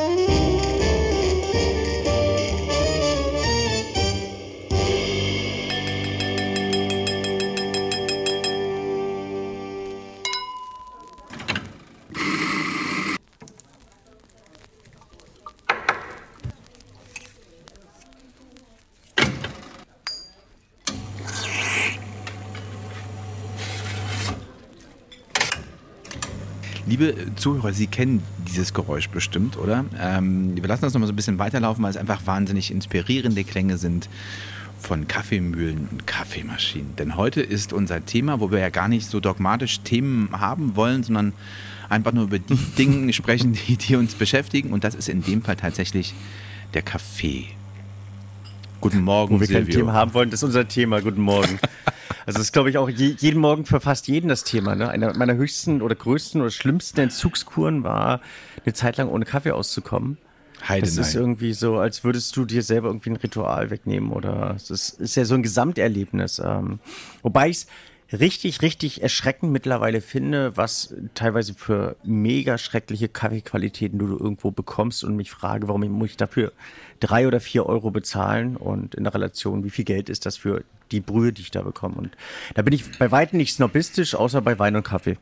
Mm-hmm. Liebe Zuhörer, Sie kennen dieses Geräusch bestimmt, oder? Ähm, wir lassen das nochmal so ein bisschen weiterlaufen, weil es einfach wahnsinnig inspirierende Klänge sind von Kaffeemühlen und Kaffeemaschinen. Denn heute ist unser Thema, wo wir ja gar nicht so dogmatisch Themen haben wollen, sondern einfach nur über die Dinge sprechen, die, die uns beschäftigen. Und das ist in dem Fall tatsächlich der Kaffee. Guten Morgen, Wo wir Silvio. kein Thema haben wollen, das ist unser Thema. Guten Morgen. Also das ist, glaube ich, auch je, jeden Morgen für fast jeden das Thema. Ne? Einer meiner höchsten oder größten oder schlimmsten Entzugskuren war, eine Zeit lang ohne Kaffee auszukommen. Heide Das ist nein. irgendwie so, als würdest du dir selber irgendwie ein Ritual wegnehmen oder es ist, ist ja so ein Gesamterlebnis. Ähm, wobei ich es richtig, richtig erschreckend mittlerweile finde, was teilweise für mega schreckliche Kaffeequalitäten du irgendwo bekommst und mich frage, warum muss ich dafür drei oder vier Euro bezahlen und in der Relation, wie viel Geld ist das für die Brühe, die ich da bekomme. Und da bin ich bei weitem nicht snobistisch, außer bei Wein und Kaffee.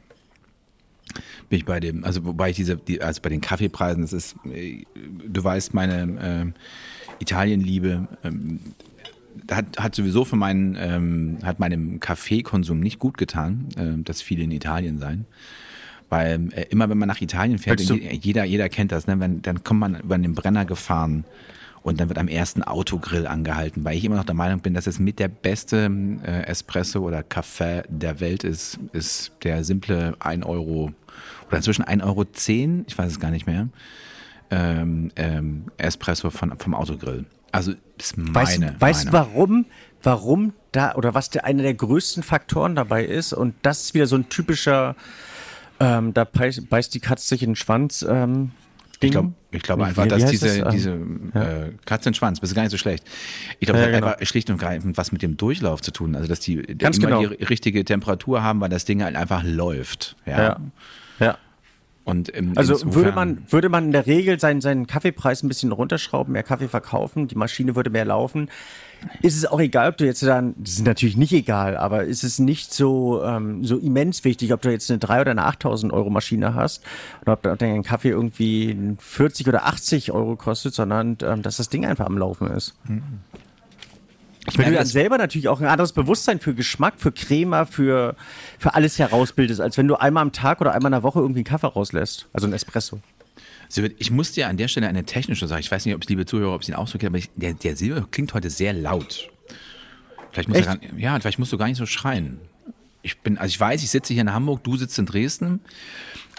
bin ich bei dem, also wobei ich diese, die, also bei den Kaffeepreisen, das ist, äh, du weißt, meine äh, Italienliebe ähm, hat, hat sowieso für meinen, ähm, hat meinem Kaffeekonsum nicht gut getan, äh, dass viele in Italien seien. Weil äh, immer wenn man nach Italien fährt, jeder, jeder kennt das, ne? wenn, dann kommt man über den Brenner gefahren und dann wird am ersten Autogrill angehalten, weil ich immer noch der Meinung bin, dass es mit der beste äh, Espresso oder Kaffee der Welt ist, ist der simple 1 Euro oder inzwischen 1,10 Euro, ich weiß es gar nicht mehr, ähm, ähm, Espresso von, vom Autogrill. Also das ist meine Weißt, weißt du, Meinung. warum, warum da oder was der einer der größten Faktoren dabei ist? Und das ist wieder so ein typischer, ähm, da beißt, beißt die Katze sich in den Schwanz. Ähm, Ding. Ich glaube ich glaub Wie- einfach, wie dass heißt diese, das? diese Ähm, äh, Katze in Schwanz, das ist gar nicht so schlecht. Ich glaube, Ja, das hat genau. einfach schlicht und greifend was mit dem Durchlauf zu tun. Also, dass die Ganz immer genau. die richtige Temperatur haben, weil das Ding halt einfach läuft. Ja. Ja. ja. Und im, Also insofern- würde man, würde man in der Regel seinen, seinen Kaffeepreis ein bisschen runterschrauben, mehr Kaffee verkaufen, die Maschine würde mehr laufen. Ist es auch egal, ob du jetzt dann, das ist natürlich nicht egal, aber ist es nicht so, ähm, so immens wichtig, ob du jetzt eine 3 oder eine 8000 Euro Maschine hast oder ob ob dein Kaffee irgendwie 40 oder 80 Euro kostet, sondern ähm, dass das Ding einfach am Laufen ist. Ich Wenn merke du dann selber natürlich auch ein anderes Bewusstsein für Geschmack, für Crema, für, für alles herausbildest, als wenn du einmal am Tag oder einmal in der Woche irgendwie einen Kaffee rauslässt. Also ein Espresso. Ich muss dir an der Stelle eine technische Sache, ich weiß nicht, ob es liebe Zuhörer, ob es ihn auch so geht, aber ich, der, der Silvio klingt heute sehr laut. Vielleicht muss Echt? gar, ja, vielleicht musst du gar nicht so schreien. Ich bin, also ich weiß, ich sitze hier in Hamburg, du sitzt in Dresden,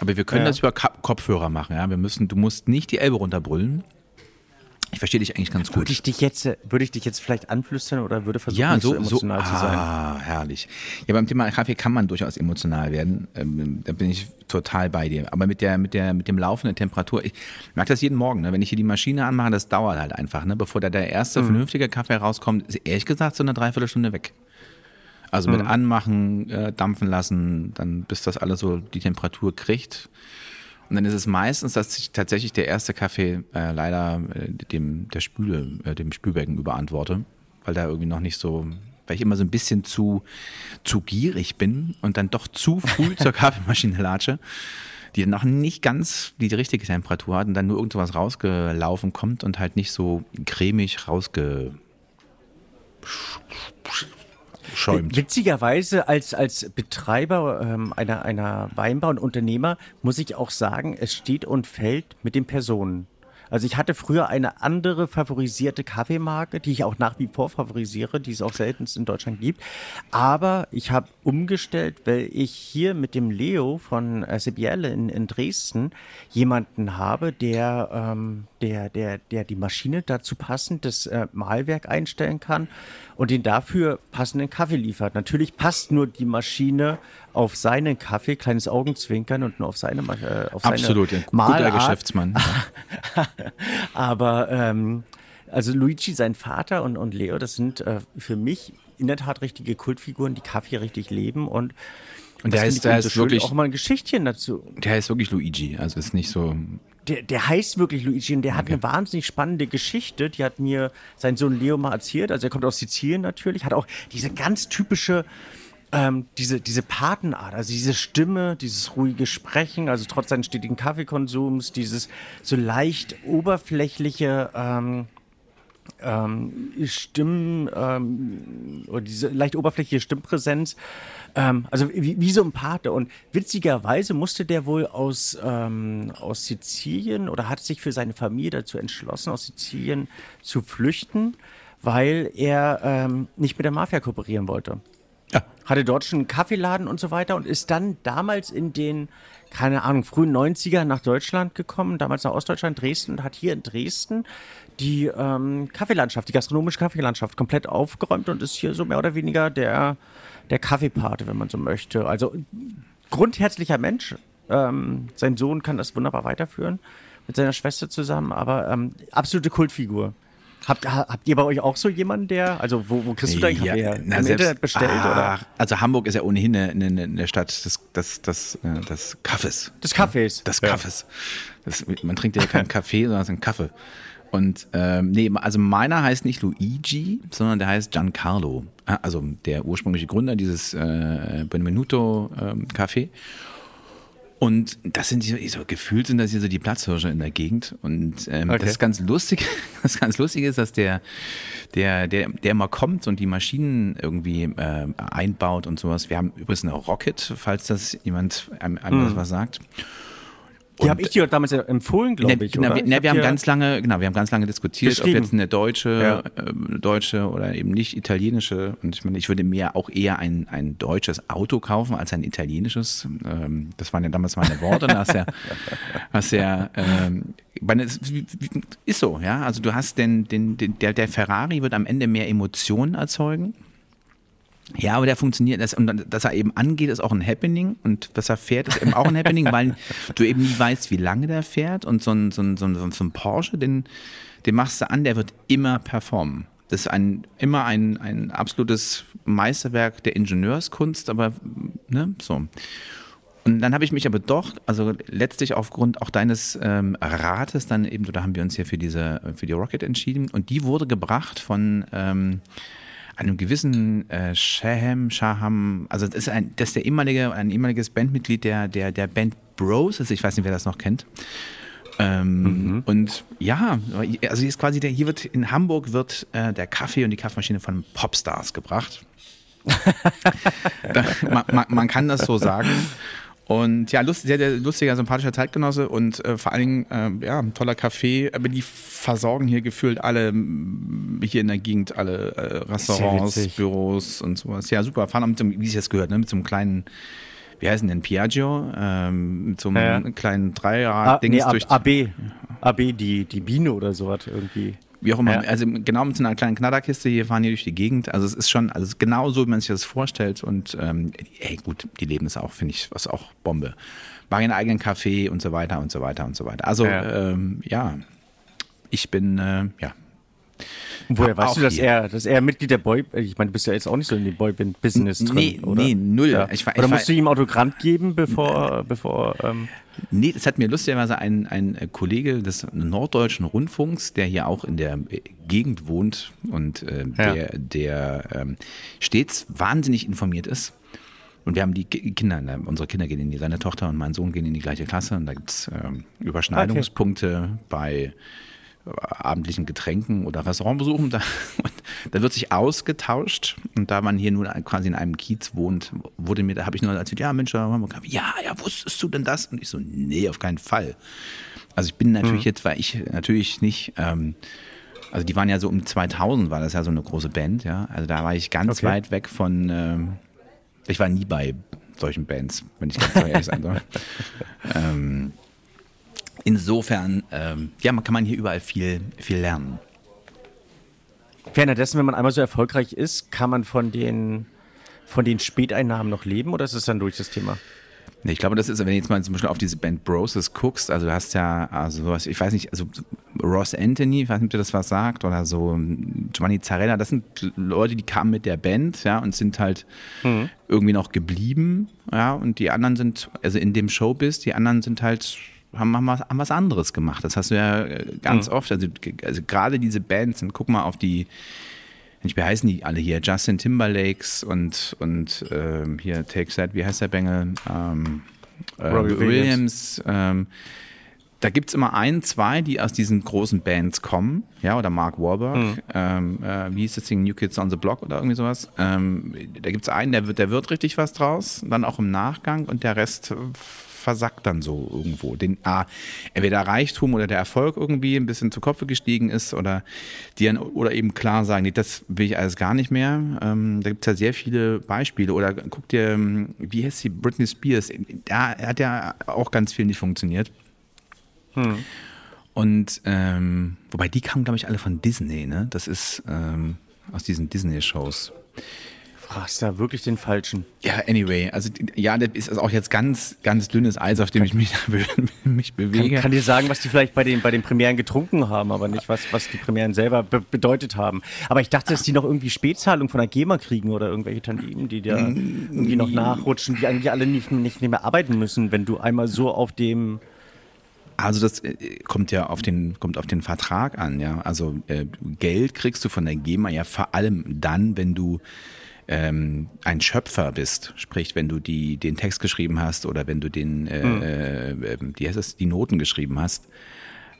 aber wir können Ja. das über Kopfhörer machen, ja. Wir müssen, du musst nicht die Elbe runterbrüllen. Ich verstehe dich eigentlich ganz gut. Würde ich dich jetzt, äh, würde ich dich jetzt vielleicht anflüstern oder würde versuchen, ja, nicht so, so, so emotional zu sein? ah, herrlich. Ja, beim Thema Kaffee kann man durchaus emotional werden. Ähm, da bin ich total bei dir. Aber mit der, mit der, mit dem laufenden Temperatur, ich merke das jeden Morgen, ne? wenn ich hier die Maschine anmache, das dauert halt einfach, ne? Bevor da der Mhm. erste vernünftige Kaffee rauskommt, ist ehrlich gesagt so eine Dreiviertelstunde weg. Also Mhm. mit anmachen, äh, dampfen lassen, dann bis das alles so die Temperatur kriegt. Und dann ist es meistens, dass sich tatsächlich der erste Kaffee äh, leider äh, dem der Spüle, äh, dem Spülbecken überantworte, weil da irgendwie noch nicht so, weil ich immer so ein bisschen zu zu gierig bin und dann doch zu früh zur Kaffeemaschine latsche, die noch nicht ganz die richtige Temperatur hat und dann nur irgendwas rausgelaufen kommt und halt nicht so cremig rausge schäumt. Witzigerweise als, als Betreiber ähm, einer, einer Weinbau und Unternehmer muss ich auch sagen, es steht und fällt mit den Personen. Also ich hatte früher eine andere favorisierte Kaffeemarke, die ich auch nach wie vor favorisiere, die es auch seltenst in Deutschland gibt. Aber ich habe umgestellt, weil ich hier mit dem Leo von äh, Sebielle in, in Dresden jemanden habe, der, ähm, der, der, der die Maschine dazu passend das äh, Mahlwerk einstellen kann und den dafür passenden Kaffee liefert. Natürlich passt nur die Maschine auf seinen Kaffee, kleines Augenzwinkern und nur auf seine, äh, auf seine Absolut, ein guter. Geschäftsmann. Aber ähm, also Luigi, sein Vater und, und Leo, das sind äh, für mich in der Tat richtige Kultfiguren, die Kaffee richtig leben und Und der ist, der ist wirklich, auch mal ein Geschichtchen dazu. der ist wirklich Luigi. Also ist nicht so, der, der heißt wirklich Luigi und der hat eine wahnsinnig spannende Geschichte. Die hat mir sein Sohn Leo mal erzählt. Also er kommt aus Sizilien natürlich, hat auch diese ganz typische, ähm, diese, diese Patenart, also diese Stimme, dieses ruhige Sprechen, also trotz seines stetigen Kaffeekonsums, dieses so leicht oberflächliche, ähm, ähm, Stimmen ähm, oder diese leicht oberflächliche Stimmpräsenz. Ähm, also wie, wie, so ein Pate. Und witzigerweise musste der wohl aus, ähm, aus Sizilien oder hat sich für seine Familie dazu entschlossen, aus Sizilien zu flüchten, weil er ähm, nicht mit der Mafia kooperieren wollte. Ja. Hatte dort schon einen Kaffeeladen und so weiter und ist dann damals in den, keine Ahnung, frühen 90er nach Deutschland gekommen, damals nach Ostdeutschland, Dresden und hat hier in Dresden die ähm, Kaffeelandschaft, die gastronomische Kaffeelandschaft komplett aufgeräumt und ist hier so mehr oder weniger der, der Kaffeepate, wenn man so möchte. Also grundherzlicher Mensch. Ähm, sein Sohn kann das wunderbar weiterführen mit seiner Schwester zusammen, aber ähm, absolute Kultfigur. Habt, habt ihr bei euch auch so jemanden, der, also wo, wo kriegst du deinen Kaffee ja, her? Im Internet bestellt ah, oder? Also Hamburg ist ja ohnehin eine, eine, eine Stadt des, des, des, äh, des Kaffees. Des Kaffees. Des Kaffees. Das, man trinkt ja keinen Kaffee, sondern es ist ein Kaffee. Und ähm, nee, also meiner heißt nicht Luigi, sondern der heißt Giancarlo. Ah, also der ursprüngliche Gründer dieses äh, Benvenuto ähm. Und das sind die, so gefühlt sind das hier so die Platzhirsche in der Gegend. Und ähm, okay. das ist ganz lustig. Das ganz lustige ist, dass der, der, der, der mal kommt und die Maschinen irgendwie äh, einbaut und sowas. Wir haben übrigens eine Rocket, falls das jemand einem anderes mhm. was sagt. Die habe ich dir damals empfohlen, glaube ne, ich. Na, wir, na, wir haben ganz lange, genau, wir haben ganz lange diskutiert, ob jetzt eine deutsche, ja. äh, deutsche oder eben nicht italienische. Und ich meine, ich würde mir auch eher ein, ein deutsches Auto kaufen als ein italienisches. Ähm, das waren ja damals meine Worte. da hast ja, hast ja, ähm, ist so, ja. Also du hast den, den, den der, der Ferrari wird am Ende mehr Emotionen erzeugen ja, aber der funktioniert, das, und dass er eben angeht, ist auch ein Happening und dass er fährt, ist eben auch ein Happening, weil du eben nie weißt, wie lange der fährt und so ein, so ein, so ein, so ein Porsche, den, den machst du an, der wird immer performen. Das ist ein, immer ein, ein absolutes Meisterwerk der Ingenieurskunst, aber ne, so. Und dann habe ich mich aber doch, also letztlich aufgrund auch deines ähm, Rates, dann eben, da haben wir uns ja für diese, für die Rocket entschieden und die wurde gebracht von ähm, einem gewissen äh, Shaham, Shaham, also das ist, ein, das ist der ehemalige, ein ehemaliges Bandmitglied der, der, der Band Bros, also ich weiß nicht, wer das noch kennt. Ähm, mhm. Und ja, also hier ist quasi der, hier wird in Hamburg wird äh, der Kaffee und die Kaffeemaschine von Popstars gebracht. man, man, man, kann das so sagen. Und ja, lust, sehr, sehr lustiger, sympathischer Zeitgenosse und äh, vor allen Dingen, äh, ja, toller Kaffee. Aber die versorgen hier gefühlt alle, hier in der Gegend, alle äh, Restaurants, Büros und sowas. Ja, super. Fahren auch mit so, wie ich das gehört, ne, mit so einem kleinen, wie heißen denn, Piaggio? Ähm, mit so einem ja, ja. kleinen Dreirad-Dings ah, nee, AB. AB, die, die Biene oder sowas irgendwie wie auch immer. Ja. Also genau mit so einer kleinen Knatterkiste hier fahren hier durch die Gegend. Also es ist schon, also genau so, wie man sich das vorstellt. Und ähm, ey, gut, die leben es auch, finde ich, was auch Bombe. Machen ihren eigenen Kaffee und so weiter und so weiter und so weiter. Also ja, ähm, ja ich bin, äh, ja. Woher weißt du, dass er, dass er Mitglied der Boy, ich meine, du bist ja jetzt auch nicht so in dem Boyband-Business drin, nee, oder? Nee, null. Ja. Ich, ich, oder musst du ihm Autogramm geben, bevor, bevor ähm Nee, das hat mir lustigerweise ein, ein Kollege des Norddeutschen Rundfunks, der hier auch in der Gegend wohnt und äh, der, ja. der ähm, stets wahnsinnig informiert ist. Und wir haben die Kinder, unsere Kinder gehen in die, seine Tochter und mein Sohn gehen in die gleiche Klasse und da gibt es ähm, Überschneidungspunkte okay. bei abendlichen Getränken oder Restaurantbesuchen. Da, da wird sich ausgetauscht. Und da man hier nur quasi in einem Kiez wohnt, wurde mir, da habe ich nur erzählt, ja Mensch, ja, ja, wusstest du denn das? Und ich so, nee, auf keinen Fall. Also ich bin natürlich mhm. jetzt, weil ich natürlich nicht, ähm, also die waren ja so um 2000 war das ja so eine große Band, ja. Also da war ich ganz okay. weit weg von, ähm, ich war nie bei solchen Bands, wenn ich ganz ehrlich sein soll. ähm, insofern, ähm, ja, man kann man hier überall viel, viel lernen. Währenddessen, wenn man einmal so erfolgreich ist, kann man von den, von den Späteinnahmen noch leben oder ist es dann durch das Thema? Nee, ich glaube, das ist, wenn du jetzt mal zum Beispiel auf diese Band Broses guckst, also du hast ja, also sowas, ich weiß nicht, also Ross Anthony, ich weiß nicht, ob dir das was sagt, oder so Giovanni Zarella, das sind Leute, die kamen mit der Band, ja, und sind halt mhm. irgendwie noch geblieben, ja, und die anderen sind, also in dem Showbiz, die anderen sind halt haben, haben, was, haben was anderes gemacht. Das hast du ja äh, ganz mhm. oft. Also, also gerade diese Bands, und guck mal auf die, ich wie heißen die alle hier? Justin Timberlakes und, und ähm, hier Take That, wie heißt der Bengel? Ähm, äh, Williams. Williams ähm, da gibt es immer ein, zwei, die aus diesen großen Bands kommen, ja, oder Mark Warburg, mhm. ähm, äh, wie hieß das Ding, New Kids on the Block oder irgendwie sowas. Ähm, da gibt es einen, der wird, der wird richtig was draus, dann auch im Nachgang und der Rest versackt dann so irgendwo. Den, ah, entweder Reichtum oder der Erfolg irgendwie ein bisschen zu Kopf gestiegen ist oder die dann, oder eben klar sagen, nee, das will ich alles gar nicht mehr. Ähm, da gibt es ja sehr viele Beispiele. Oder guck dir, ähm, wie heißt die Britney Spears? Da hat ja auch ganz viel nicht funktioniert. Hm. Und ähm, wobei die kamen, glaube ich, alle von Disney, ne? Das ist ähm, aus diesen Disney-Shows fragst da wirklich den Falschen. Ja, anyway, also ja, das ist auch jetzt ganz, ganz dünnes Eis, auf dem ich mich, mich bewege. Kann, kann dir sagen, was die vielleicht bei den, bei den Premieren getrunken haben, aber nicht, was, was die Premieren selber be bedeutet haben. Aber ich dachte, dass die noch irgendwie Spätzahlung von der GEMA kriegen oder irgendwelche Tantiemen, die da irgendwie noch nachrutschen, die eigentlich alle nicht, nicht mehr arbeiten müssen, wenn du einmal so auf dem also das äh, kommt ja auf den, kommt auf den Vertrag an, ja. Also äh, Geld kriegst du von der GEMA ja vor allem dann, wenn du ähm, ein Schöpfer bist, sprich, wenn du die, den Text geschrieben hast oder wenn du den, äh, mhm. äh, wie heißt das, die Noten geschrieben hast.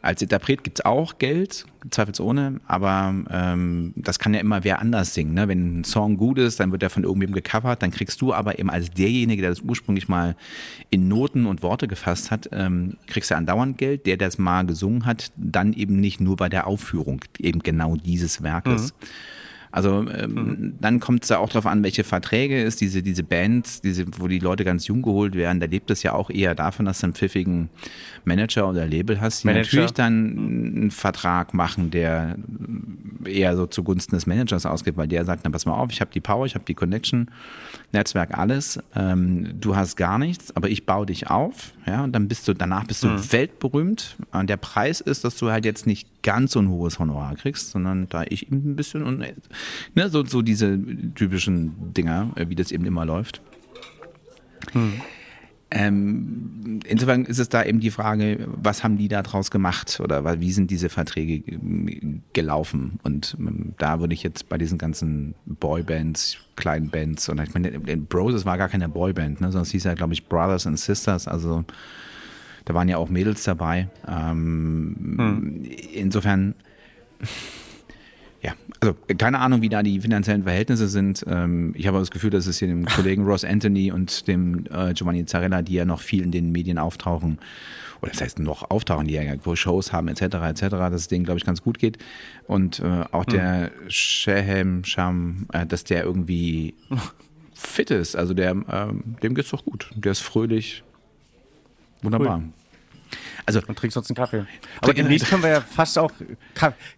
Als Interpret gibt's auch Geld, zweifelsohne, aber ähm, das kann ja immer wer anders singen. Ne? Wenn ein Song gut ist, dann wird er von irgendwem gecovert, dann kriegst du aber eben als derjenige, der das ursprünglich mal in Noten und Worte gefasst hat, ähm, kriegst du andauernd Geld. Der, der es mal gesungen hat, dann eben nicht nur bei der Aufführung eben genau dieses Werkes. Mhm. Also ähm, mhm. dann kommt es ja auch darauf an, welche Verträge es, diese, diese Bands, diese, wo die Leute ganz jung geholt werden, da lebt es ja auch eher davon, dass du einen pfiffigen Manager oder Label hast, die Manager. natürlich dann einen Vertrag machen, der eher so zugunsten des Managers ausgeht, weil der sagt, na pass mal auf, ich habe die Power, ich habe die Connection, Netzwerk, alles. Ähm, du hast gar nichts, aber ich baue dich auf, ja, und dann bist du, danach bist du mhm. weltberühmt. Und der Preis ist, dass du halt jetzt nicht ganz so ein hohes Honorar kriegst, sondern da ich eben ein bisschen und ne, so, so diese typischen Dinger, äh, wie das eben immer läuft. Mhm. Ähm, insofern ist es da eben die Frage, was haben die da draus gemacht oder wie sind diese Verträge gelaufen? Und ähm, da würde ich jetzt bei diesen ganzen Boybands, kleinen Bands, und ich meine, Bros, es war gar keine Boyband, ne, sondern es hieß ja, glaube ich, Brothers and Sisters, also da waren ja auch Mädels dabei. Ähm, hm. Insofern ja, also keine Ahnung, wie da die finanziellen Verhältnisse sind. Ähm, ich habe das Gefühl, dass es hier dem Kollegen Ross Anthony und dem äh, Giovanni Zarella, die ja noch viel in den Medien auftauchen, oder das heißt noch auftauchen, die ja Shows haben, etc., etc., dass es denen, glaube ich, ganz gut geht. Und äh, auch der hm. Shehem Sham, äh, dass der irgendwie fit ist. Also der, ähm, dem geht's doch gut. Der ist fröhlich. Wunderbar. Cool. Also und trinkst sonst einen Kaffee. Aber demnächst können wir ja fast auch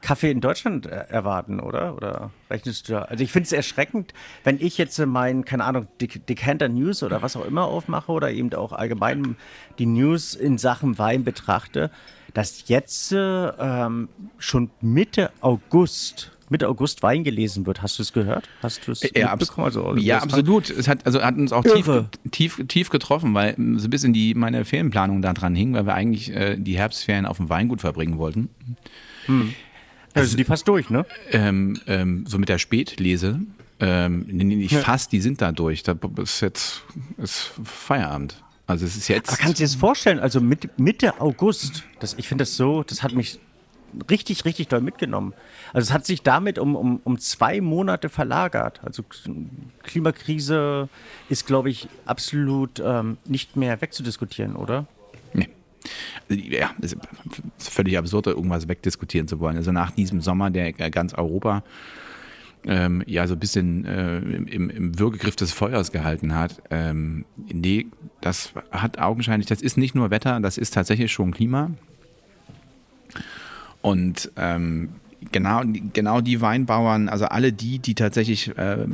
Kaffee in Deutschland äh, erwarten, oder? Oder rechnest du da? Also ich finde es erschreckend, wenn ich jetzt mein, keine Ahnung, Decanter News oder was auch immer aufmache oder eben auch allgemein die News in Sachen Wein betrachte, dass jetzt äh, ähm, schon Mitte August Mitte August Wein gelesen wird. Hast du es gehört? Hast du es ja, mitbekommen? Also, ja, absolut. Es hat, also hat uns auch tief, tief, tief getroffen, weil so ein bisschen die, meine Ferienplanung da dran hing, weil wir eigentlich äh, die Herbstferien auf dem Weingut verbringen wollten. Hm. Also, also die fast durch, ne? Ähm, ähm, so mit der Spätlese. Ähm, nicht ja. fast, die sind da durch. Das ist jetzt ist Feierabend. Also es ist jetzt. Aber kannst du dir das vorstellen? Also Mitte August. Das, ich finde das so, das hat mich richtig, richtig doll mitgenommen. Also es hat sich damit um, um, um zwei Monate verlagert. Also Klimakrise ist, glaube ich, absolut ähm, nicht mehr wegzudiskutieren, oder? Nee. Also, ja, es ist völlig absurd, irgendwas wegdiskutieren zu wollen. Also nach diesem Sommer, der ganz Europa ähm, ja so ein bisschen äh, im, im Würgegriff des Feuers gehalten hat. Ähm, nee, das hat augenscheinlich, das ist nicht nur Wetter, das ist tatsächlich schon Klima. Und ähm, genau, genau die Weinbauern, also alle die, die tatsächlich äh,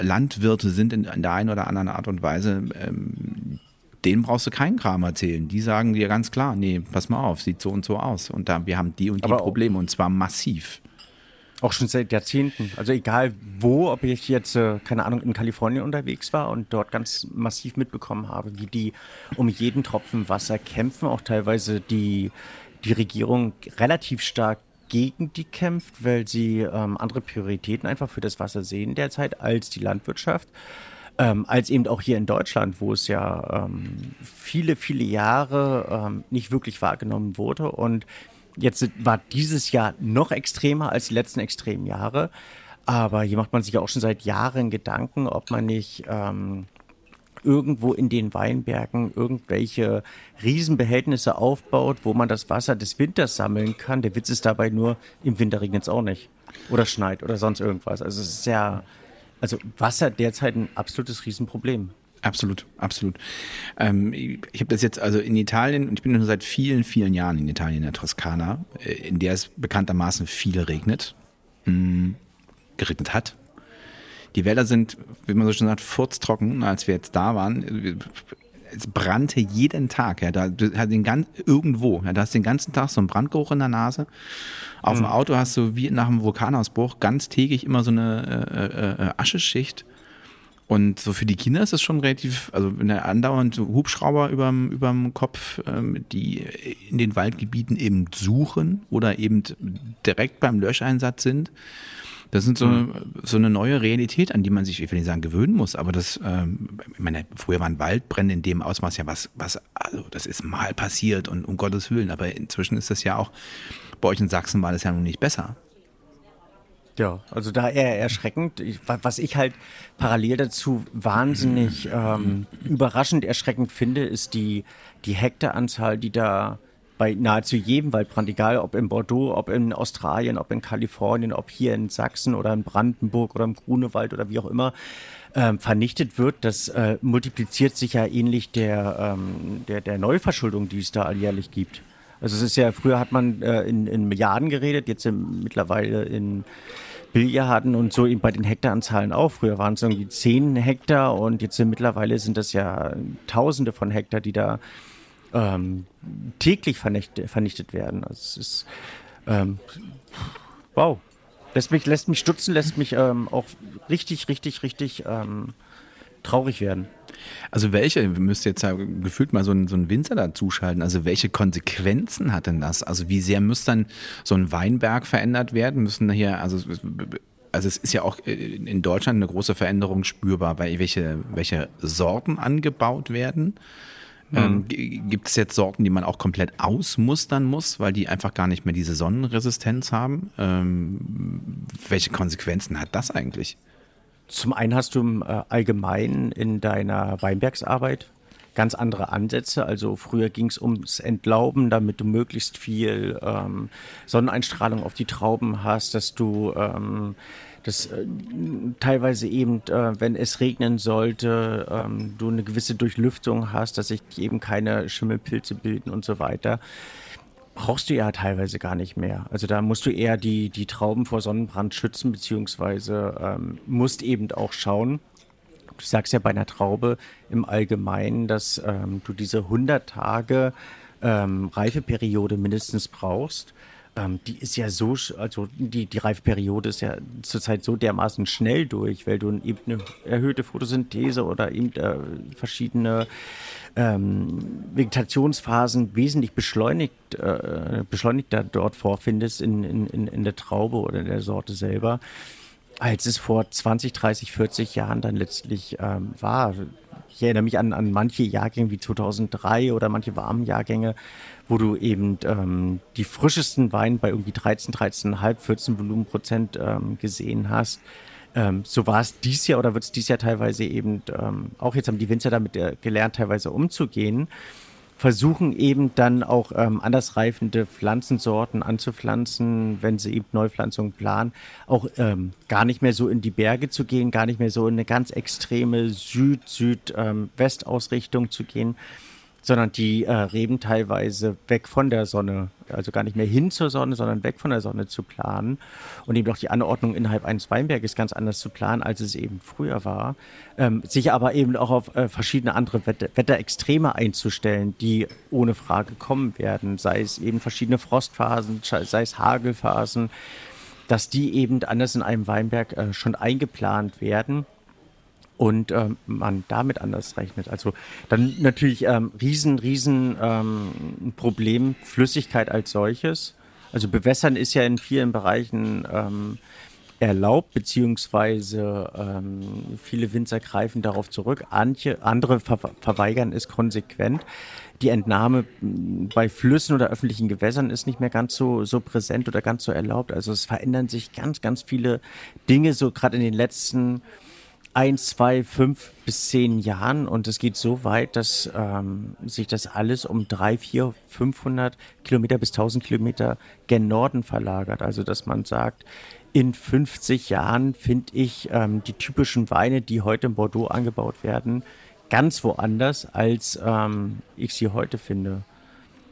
Landwirte sind in, in, der einen oder anderen Art und Weise, ähm, denen brauchst du keinen Kram erzählen. Die sagen dir ganz klar, nee, pass mal auf, sieht so und so aus. Und da, wir haben die und die Aber Probleme und zwar massiv. Auch schon seit Jahrzehnten. Also egal wo, ob ich jetzt, äh, keine Ahnung, in Kalifornien unterwegs war und dort ganz massiv mitbekommen habe, wie die um jeden Tropfen Wasser kämpfen, auch teilweise die, die Regierung relativ stark gegen die kämpft, weil sie ähm, andere Prioritäten einfach für das Wasser sehen derzeit als die Landwirtschaft. Ähm, als eben auch hier in Deutschland, wo es ja ähm, viele, viele Jahre ähm, nicht wirklich wahrgenommen wurde. Und jetzt war dieses Jahr noch extremer als die letzten extremen Jahre. Aber hier macht man sich ja auch schon seit Jahren Gedanken, ob man nicht ähm, irgendwo in den Weinbergen irgendwelche Riesenbehältnisse aufbaut, wo man das Wasser des Winters sammeln kann. Der Witz ist dabei nur, im Winter regnet es auch nicht. Oder schneit oder sonst irgendwas. Also es ist ja, also Wasser derzeit ein absolutes Riesenproblem. Absolut, absolut. Ähm, ich habe das jetzt also in Italien, und ich bin schon seit vielen, vielen Jahren in Italien, in der Toskana, äh, in der es bekanntermaßen viel regnet, mh, mm, geregnet hat, die Wälder sind, wie man so schon sagt, furztrocken, als wir jetzt da waren. Es brannte jeden Tag. Ja, da hat den ganz irgendwo. Ja, da hast du den ganzen Tag so einen Brandgeruch in der Nase. Auf mhm. dem Auto hast du wie nach einem Vulkanausbruch ganz täglich immer so eine äh, äh, äh, Ascheschicht. Und so für die Kinder ist es schon relativ, also wenn der andauernd Hubschrauber überm, überm Kopf, ähm, die in den Waldgebieten eben suchen oder eben direkt beim Löscheinsatz sind, das sind so, mhm. so eine neue Realität, an die man sich, ich will nicht sagen, gewöhnen muss, aber das, ähm, ich meine, früher waren Waldbrände in dem Ausmaß ja was, was, also das ist mal passiert und um Gottes Willen, aber inzwischen ist das ja auch, bei euch in Sachsen war das ja nun nicht besser. Ja, also da eher erschreckend. Was ich halt parallel dazu wahnsinnig ähm, überraschend erschreckend finde, ist die, die Hektaranzahl, die da bei nahezu jedem Waldbrand, egal ob in Bordeaux, ob in Australien, ob in Kalifornien, ob hier in Sachsen oder in Brandenburg oder im Grunewald oder wie auch immer, ähm, vernichtet wird, das äh, multipliziert sich ja ähnlich der, ähm, der, der Neuverschuldung, die es da alljährlich gibt. Also es ist ja, früher hat man äh, in, in Milliarden geredet, jetzt in, mittlerweile in Billiarden und so eben bei den Hektaranzahlen auch. Früher waren es irgendwie zehn Hektar und jetzt mittlerweile sind das ja Tausende von Hektar, die da ähm, täglich vernichtet, vernichtet werden. Also es ist ähm, wow. Lässt mich, lässt mich stutzen, lässt mich ähm, auch richtig, richtig, richtig ähm, traurig werden. Also welche, müssen jetzt ja gefühlt mal so einen, so einen Winzer dazuschalten, also welche Konsequenzen hat denn das? Also wie sehr muss dann so ein Weinberg verändert werden? Müssen hier, also also es ist ja auch in Deutschland eine große Veränderung spürbar, weil welche, welche Sorten angebaut werden. Ähm, mhm. gibt es jetzt Sorten, die man auch komplett ausmustern muss, weil die einfach gar nicht mehr diese Sonnenresistenz haben? Ähm, welche Konsequenzen hat das eigentlich? Zum einen hast du im äh, Allgemeinen in deiner Weinbergsarbeit ganz andere Ansätze. Also früher ging es ums Entlauben, damit du möglichst viel ähm, Sonneneinstrahlung auf die Trauben hast, dass du ähm, dass äh, teilweise eben, äh, wenn es regnen sollte, ähm, du eine gewisse Durchlüftung hast, dass sich eben keine Schimmelpilze bilden und so weiter. Brauchst du ja teilweise gar nicht mehr. Also da musst du eher die, die Trauben vor Sonnenbrand schützen, beziehungsweise ähm, musst eben auch schauen, du sagst ja bei einer Traube im Allgemeinen, dass ähm, du diese 100 Tage ähm, Reifeperiode mindestens brauchst. Ähm, die ist ja so, also die, die Reifperiode ist ja zurzeit so dermaßen schnell durch, weil du eben eine erhöhte Photosynthese oder eben äh, verschiedene ähm, Vegetationsphasen wesentlich beschleunigt, äh, beschleunigter dort vorfindest in, in, in der Traube oder in der Sorte selber, als es vor 20, 30, 40 Jahren dann letztlich ähm, war. Ich erinnere mich an, an manche Jahrgänge wie 2003 oder manche warmen Jahrgänge, wo du eben ähm, die frischesten Weine bei irgendwie 13, 13,5, 14 Volumenprozent ähm, gesehen hast. Ähm, so war es dies Jahr oder wird es dies Jahr teilweise eben, ähm, auch jetzt haben die Winzer damit äh, gelernt, teilweise umzugehen, versuchen eben dann auch ähm, anders reifende Pflanzensorten anzupflanzen, wenn sie eben Neupflanzungen planen, auch ähm, gar nicht mehr so in die Berge zu gehen, gar nicht mehr so in eine ganz extreme Süd-Süd-West-Ausrichtung zu gehen, sondern die äh, Reben teilweise weg von der Sonne, also gar nicht mehr hin zur Sonne, sondern weg von der Sonne zu planen. Und eben auch die Anordnung innerhalb eines Weinberges ganz anders zu planen, als es eben früher war, ähm, sich aber eben auch auf äh, verschiedene andere Wetter Wetterextreme einzustellen, die ohne Frage kommen werden, sei es eben verschiedene Frostphasen, sei es Hagelphasen, dass die eben anders in einem Weinberg äh, schon eingeplant werden und ähm, man damit anders rechnet. Also dann natürlich ähm, riesen, riesen ähm, Problem Flüssigkeit als solches. Also bewässern ist ja in vielen Bereichen ähm, erlaubt, beziehungsweise ähm, viele Winzer greifen darauf zurück. Anche, andere ver verweigern es konsequent. Die Entnahme bei Flüssen oder öffentlichen Gewässern ist nicht mehr ganz so, so präsent oder ganz so erlaubt. Also es verändern sich ganz, ganz viele Dinge, so gerade in den letzten ein, zwei, fünf bis zehn Jahren und es geht so weit, dass ähm, sich das alles um drei, vier, 500 Kilometer bis 1000 Kilometer gen Norden verlagert. Also dass man sagt, in 50 Jahren finde ich ähm, die typischen Weine, die heute in Bordeaux angebaut werden, ganz woanders, als ähm, ich sie heute finde.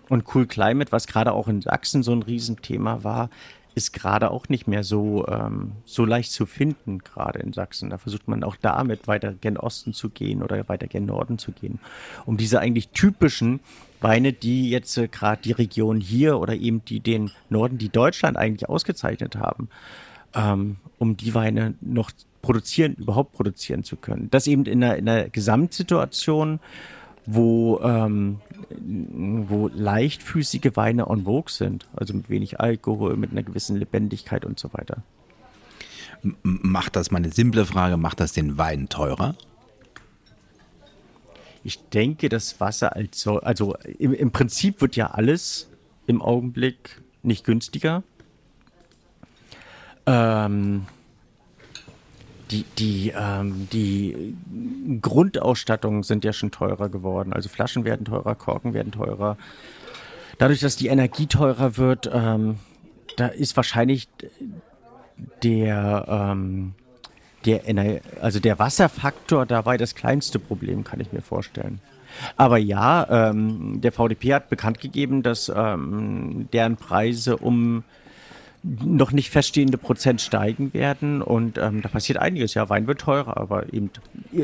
Und Cool Climate, was gerade auch in Sachsen so ein Riesenthema war, ist gerade auch nicht mehr so, ähm, so leicht zu finden, gerade in Sachsen. Da versucht man auch damit weiter gen Osten zu gehen oder weiter gen Norden zu gehen, um diese eigentlich typischen Weine, die jetzt äh, gerade die Region hier oder eben die den Norden, die Deutschland eigentlich ausgezeichnet haben, ähm, um die Weine noch produzieren, überhaupt produzieren zu können. Das eben in einer, in einer Gesamtsituation, wo, ähm, wo leichtfüßige Weine en vogue sind, also mit wenig Alkohol, mit einer gewissen Lebendigkeit und so weiter. Macht das, meine simple Frage, macht das den Wein teurer? Ich denke, das Wasser als so, also im, im Prinzip wird ja alles im Augenblick nicht günstiger. Ähm, die, die, ähm, die Grundausstattungen sind ja schon teurer geworden. Also Flaschen werden teurer, Korken werden teurer. Dadurch, dass die Energie teurer wird, ähm, da ist wahrscheinlich der, ähm, der, Ener also der Wasserfaktor dabei das kleinste Problem, kann ich mir vorstellen. Aber ja, ähm, der VDP hat bekannt gegeben, dass ähm, deren Preise um noch nicht feststehende Prozent steigen werden und ähm, da passiert einiges. Ja, Wein wird teurer, aber eben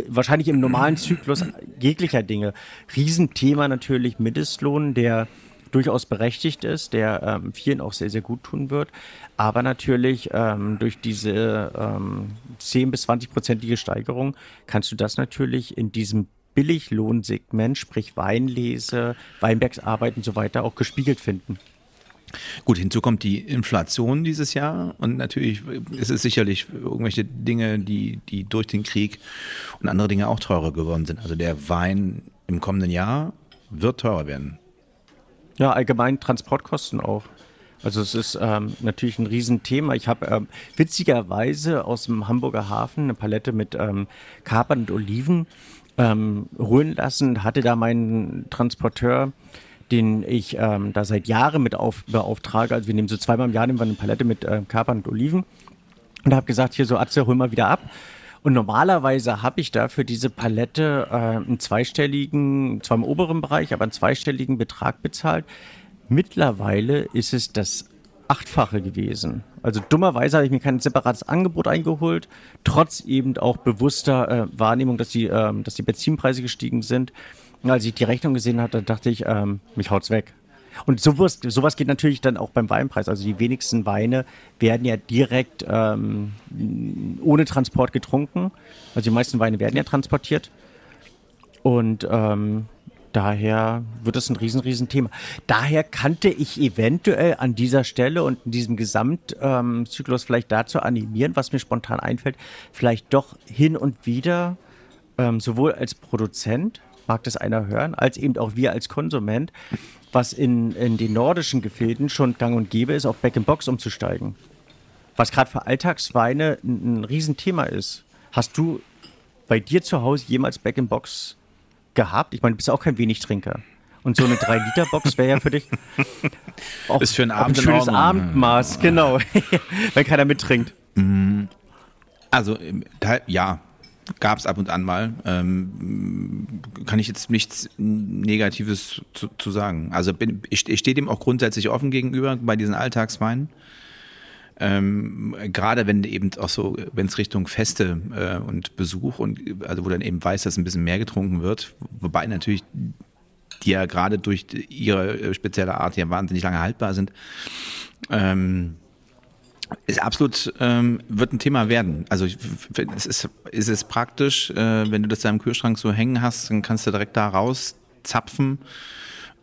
wahrscheinlich im normalen Zyklus jeglicher Dinge. Riesenthema natürlich Mindestlohn, der durchaus berechtigt ist, der ähm, vielen auch sehr, sehr gut tun wird. Aber natürlich ähm, durch diese ähm, 10 bis 20 prozentige Steigerung kannst du das natürlich in diesem Billiglohnsegment, sprich Weinlese, Weinbergsarbeit und so weiter, auch gespiegelt finden. Gut, hinzu kommt die Inflation dieses Jahr und natürlich ist es sicherlich irgendwelche Dinge, die, die durch den Krieg und andere Dinge auch teurer geworden sind. Also der Wein im kommenden Jahr wird teurer werden. Ja, allgemein Transportkosten auch. Also es ist ähm, natürlich ein Riesenthema. Ich habe ähm, witzigerweise aus dem Hamburger Hafen eine Palette mit ähm, Kapern und Oliven ähm, holen lassen, hatte da meinen Transporteur den ich ähm, da seit Jahren mit auf, beauftrage. Also wir nehmen so zweimal im Jahr nehmen wir eine Palette mit äh, Kapern und Oliven. Und habe gesagt, hier so Atze, hol mal wieder ab. Und normalerweise habe ich da für diese Palette äh, einen zweistelligen, zwar im oberen Bereich, aber einen zweistelligen Betrag bezahlt. Mittlerweile ist es das Achtfache gewesen. Also dummerweise habe ich mir kein separates Angebot eingeholt, trotz eben auch bewusster äh, Wahrnehmung, dass die, äh, dass die Benzinpreise gestiegen sind. Als ich die Rechnung gesehen hatte, dachte ich, ähm, mich haut's weg. Und sowas, sowas geht natürlich dann auch beim Weinpreis. Also die wenigsten Weine werden ja direkt ähm, ohne Transport getrunken. Also die meisten Weine werden ja transportiert. Und ähm, daher wird es ein riesen, riesen Thema. Daher kannte ich eventuell an dieser Stelle und in diesem Gesamtzyklus ähm, vielleicht dazu animieren, was mir spontan einfällt, vielleicht doch hin und wieder ähm, sowohl als Produzent mag das einer hören, als eben auch wir als Konsument, was in, in den nordischen Gefilden schon gang und gäbe ist, auf Back-in-Box umzusteigen. Was gerade für Alltagsweine ein, ein Riesenthema ist. Hast du bei dir zu Hause jemals Back-in-Box gehabt? Ich meine, du bist auch kein Wenigtrinker. Und so eine 3-Liter-Box wäre ja für dich auch, ist für ein, Abend ein schönes Abendmaß, genau. Wenn keiner mittrinkt. Mm. Also, ja, gab es ab und an mal. Ähm, kann ich jetzt nichts Negatives zu, zu sagen. Also bin, ich, ich stehe dem auch grundsätzlich offen gegenüber bei diesen Alltagsweinen. Ähm, gerade wenn eben auch so, wenn es Richtung Feste äh, und Besuch und also wo dann eben weiß, dass ein bisschen mehr getrunken wird, wobei natürlich die ja gerade durch ihre spezielle Art ja wahnsinnig lange haltbar sind. Ähm, Ist absolut, ähm, wird ein Thema werden. Also es ist, ist es praktisch, äh, wenn du das da im Kühlschrank so hängen hast, dann kannst du direkt da rauszapfen.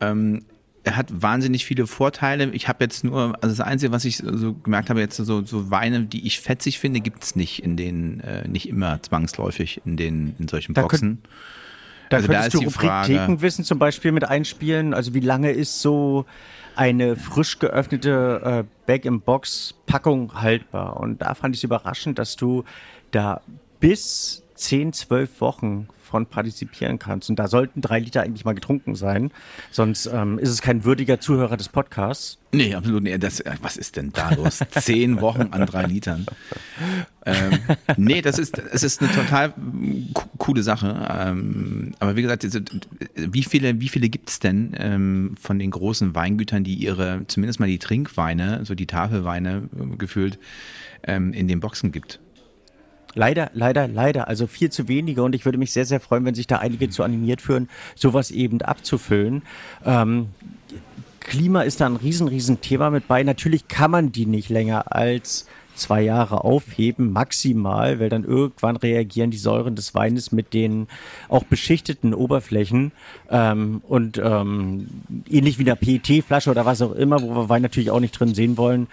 Ähm, er hat wahnsinnig viele Vorteile. Ich habe jetzt nur, also das Einzige, was ich so gemerkt habe, jetzt so, so Weine, die ich fetzig finde, gibt es nicht in den, äh, nicht immer zwangsläufig in den, in solchen Da Boxen. Da Also da könntest ist du die Frage- Rubrikthekenwissen zum Beispiel mit einspielen. Also wie lange ist so eine frisch geöffnete äh, Bag-in-Box-Packung haltbar? Und da fand ich es überraschend, dass du da bis 10, 12 Wochen von partizipieren kannst. Und da sollten drei Liter eigentlich mal getrunken sein. Sonst ähm, ist es kein würdiger Zuhörer des Podcasts. Nee, absolut nicht. Das, äh, was ist denn da los? Zehn Wochen an drei Litern. Ähm, nee, das ist, es ist eine total co- coole Sache. Ähm, aber wie gesagt, wie viele, wie viele gibt es denn ähm, von den großen Weingütern, die ihre, zumindest mal die Trinkweine, so die Tafelweine äh, gefühlt, ähm, in den Boxen gibt? Leider, leider, leider. Also viel zu wenige und ich würde mich sehr, sehr freuen, wenn sich da einige zu animiert führen, sowas eben abzufüllen. Ähm, Klima ist da ein riesen, riesen Thema mit bei. Natürlich kann man die nicht länger als zwei Jahre aufheben, maximal, weil dann irgendwann reagieren die Säuren des Weines mit den auch beschichteten Oberflächen ähm, und ähm, ähnlich wie einer PET-Flasche oder was auch immer, wo wir Wein natürlich auch nicht drin sehen wollen,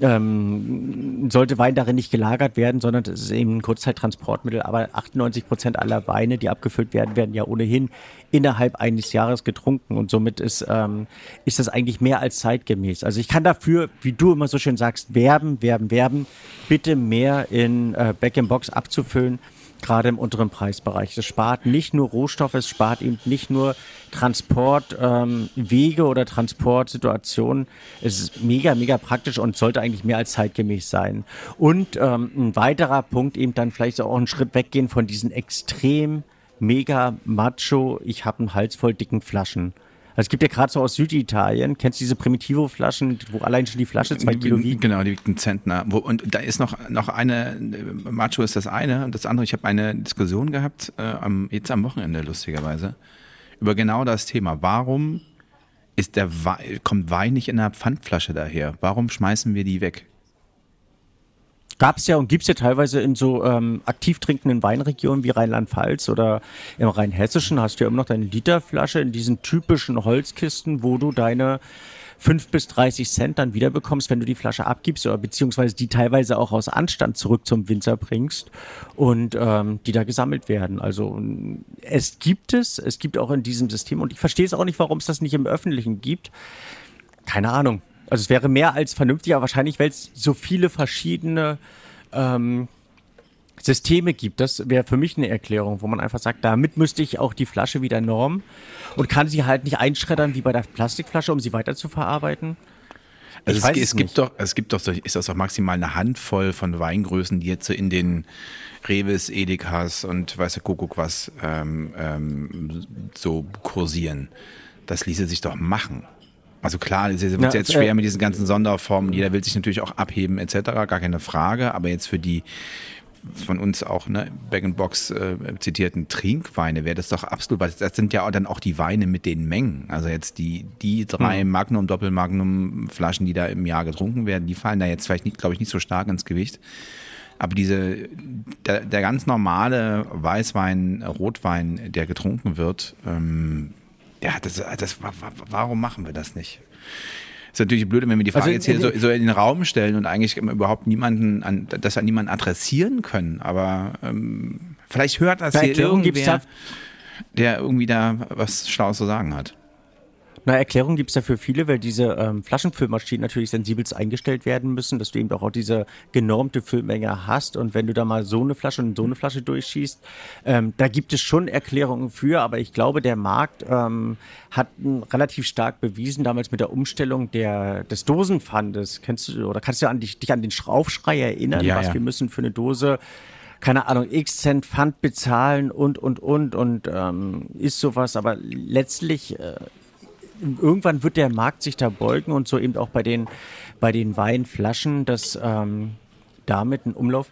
ähm, sollte Wein darin nicht gelagert werden, sondern es ist eben ein Kurzzeittransportmittel. Aber 98 Prozent aller Weine, die abgefüllt werden, werden ja ohnehin innerhalb eines Jahres getrunken und somit ist, ähm, ist das eigentlich mehr als zeitgemäß. Also ich kann dafür, wie du immer so schön sagst, werben, werben, werben, bitte mehr in äh, Back-in-Box abzufüllen gerade im unteren Preisbereich. Das spart nicht nur Rohstoffe, es spart eben nicht nur Transportwege ähm, oder Transportsituationen. Es ist mega, mega praktisch und sollte eigentlich mehr als zeitgemäß sein. Und ähm, ein weiterer Punkt eben dann vielleicht auch einen Schritt weggehen von diesen extrem mega macho, ich habe einen Hals voll dicken Flaschen. Also es gibt ja gerade so aus Süditalien, kennst du diese Primitivo-Flaschen, wo allein schon die Flasche zwei Kilo wiegt? Genau, die wiegt einen Zentner. Wo, und da ist noch, noch eine, Macho ist das eine und das andere, ich habe eine Diskussion gehabt, äh, am, jetzt am Wochenende lustigerweise, über genau das Thema. Warum ist der Wei- kommt Wein nicht in einer Pfandflasche daher? Warum schmeißen wir die weg? Gab es ja und gibt es ja teilweise in so ähm, aktiv trinkenden Weinregionen wie Rheinland-Pfalz oder im Rheinhessischen hast du ja immer noch deine Literflasche in diesen typischen Holzkisten, wo du deine 5 bis 30 Cent dann wieder bekommst, wenn du die Flasche abgibst oder beziehungsweise die teilweise auch aus Anstand zurück zum Winzer bringst und ähm, die da gesammelt werden. Also es gibt es, es gibt auch in diesem System und ich verstehe es auch nicht, warum es das nicht im Öffentlichen gibt. Keine Ahnung. Also es wäre mehr als vernünftig, aber wahrscheinlich, weil es so viele verschiedene ähm, Systeme gibt. Das wäre für mich eine Erklärung, wo man einfach sagt, damit müsste ich auch die Flasche wieder normen und kann sie halt nicht einschreddern wie bei der Plastikflasche, um sie weiter zu verarbeiten. Also es, es es gibt doch, es gibt doch, ist das doch maximal eine Handvoll von Weingrößen, die jetzt so in den Reves, Edekas und weiß der Kuckuck was ähm, ähm, so kursieren. Das ließe sich doch machen. Also klar, es wird Na, jetzt äh, schwer mit diesen ganzen Sonderformen. Jeder will sich natürlich auch abheben etc. Gar keine Frage. Aber jetzt für die von uns auch ne, Bag-in-Box äh, zitierten Trinkweine wäre das doch absolut, weil das sind ja auch dann auch die Weine mit den Mengen. Also jetzt die, die drei Magnum, Doppelmagnum Flaschen, die da im Jahr getrunken werden, die fallen da jetzt vielleicht nicht, glaube ich, nicht so stark ins Gewicht. Aber diese, der, der ganz normale Weißwein, Rotwein, der getrunken wird, ähm, ja, das, das, wa- wa- warum machen wir das nicht? Ist natürlich blöd, wenn wir die Frage Also, jetzt hier so, äh, so in den Raum stellen und eigentlich überhaupt niemanden, an, das an niemanden adressieren können. Aber ähm, vielleicht hört das Eine hier irgendwer, der irgendwie da was Schlaues zu sagen hat. Na, Erklärung gibt es dafür viele, weil diese ähm, Flaschenfüllmaschinen natürlich sensibelst eingestellt werden müssen, dass du eben auch diese genormte Füllmenge hast. Und wenn du da mal so eine Flasche und so eine Flasche durchschießt, ähm, da gibt es schon Erklärungen für, aber ich glaube, der Markt ähm, hat m, relativ stark bewiesen, damals mit der Umstellung der, des Dosenpfandes. Kennst du oder kannst du an dich, dich an den Aufschrei erinnern, Ja, was ja. wir müssen für eine Dose keine Ahnung, x Cent Pfand bezahlen und, und, und, und ähm, ist sowas. Aber letztlich äh, irgendwann wird der Markt sich da beugen und so eben auch bei den, bei den Weinflaschen, dass ähm, damit ein Umlauf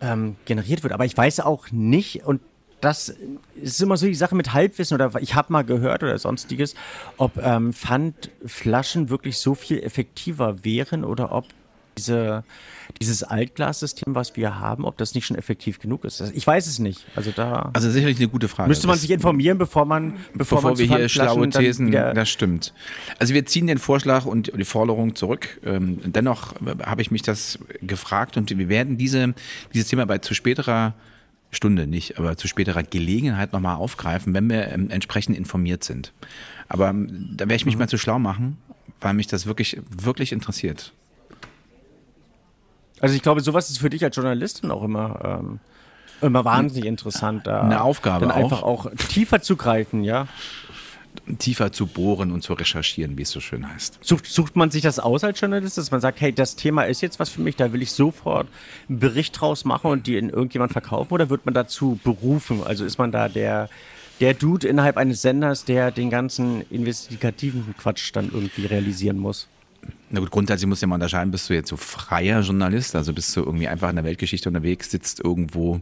ähm, generiert wird. Aber ich weiß auch nicht, und das ist immer so die Sache mit Halbwissen oder ich habe mal gehört oder sonstiges, ob ähm, Pfandflaschen wirklich so viel effektiver wären oder ob diese, dieses Altglas-System, was wir haben, ob das nicht schon effektiv genug ist. Ich weiß es nicht. Also da. Also sicherlich eine gute Frage. Müsste man sich informieren, bevor man, bevor, bevor man wir hier schlaue Thesen. Das stimmt. Also wir ziehen den Vorschlag und die Forderung zurück. Ähm, dennoch habe ich mich das gefragt und wir werden diese, dieses Thema bei zu späterer Stunde nicht, aber zu späterer Gelegenheit nochmal aufgreifen, wenn wir ähm, entsprechend informiert sind. Aber ähm, da werde ich mich mhm. mal zu schlau machen, weil mich das wirklich, wirklich interessiert. Also ich glaube, sowas ist für dich als Journalistin auch immer, ähm, immer wahnsinnig interessant. Da Eine Aufgabe dann auch. einfach auch tiefer zu greifen, ja. Tiefer zu bohren und zu recherchieren, wie es so schön heißt. Sucht, sucht man sich das aus als Journalist, dass man sagt, hey, das Thema ist jetzt was für mich, da will ich sofort einen Bericht draus machen und die in irgendjemand verkaufen oder wird man dazu berufen? Also ist man da der, der Dude innerhalb eines Senders, der den ganzen investigativen Quatsch dann irgendwie realisieren muss? Na gut, grundsätzlich muss ja mal unterscheiden, bist du jetzt so freier Journalist, also bist du irgendwie einfach in der Weltgeschichte unterwegs, sitzt irgendwo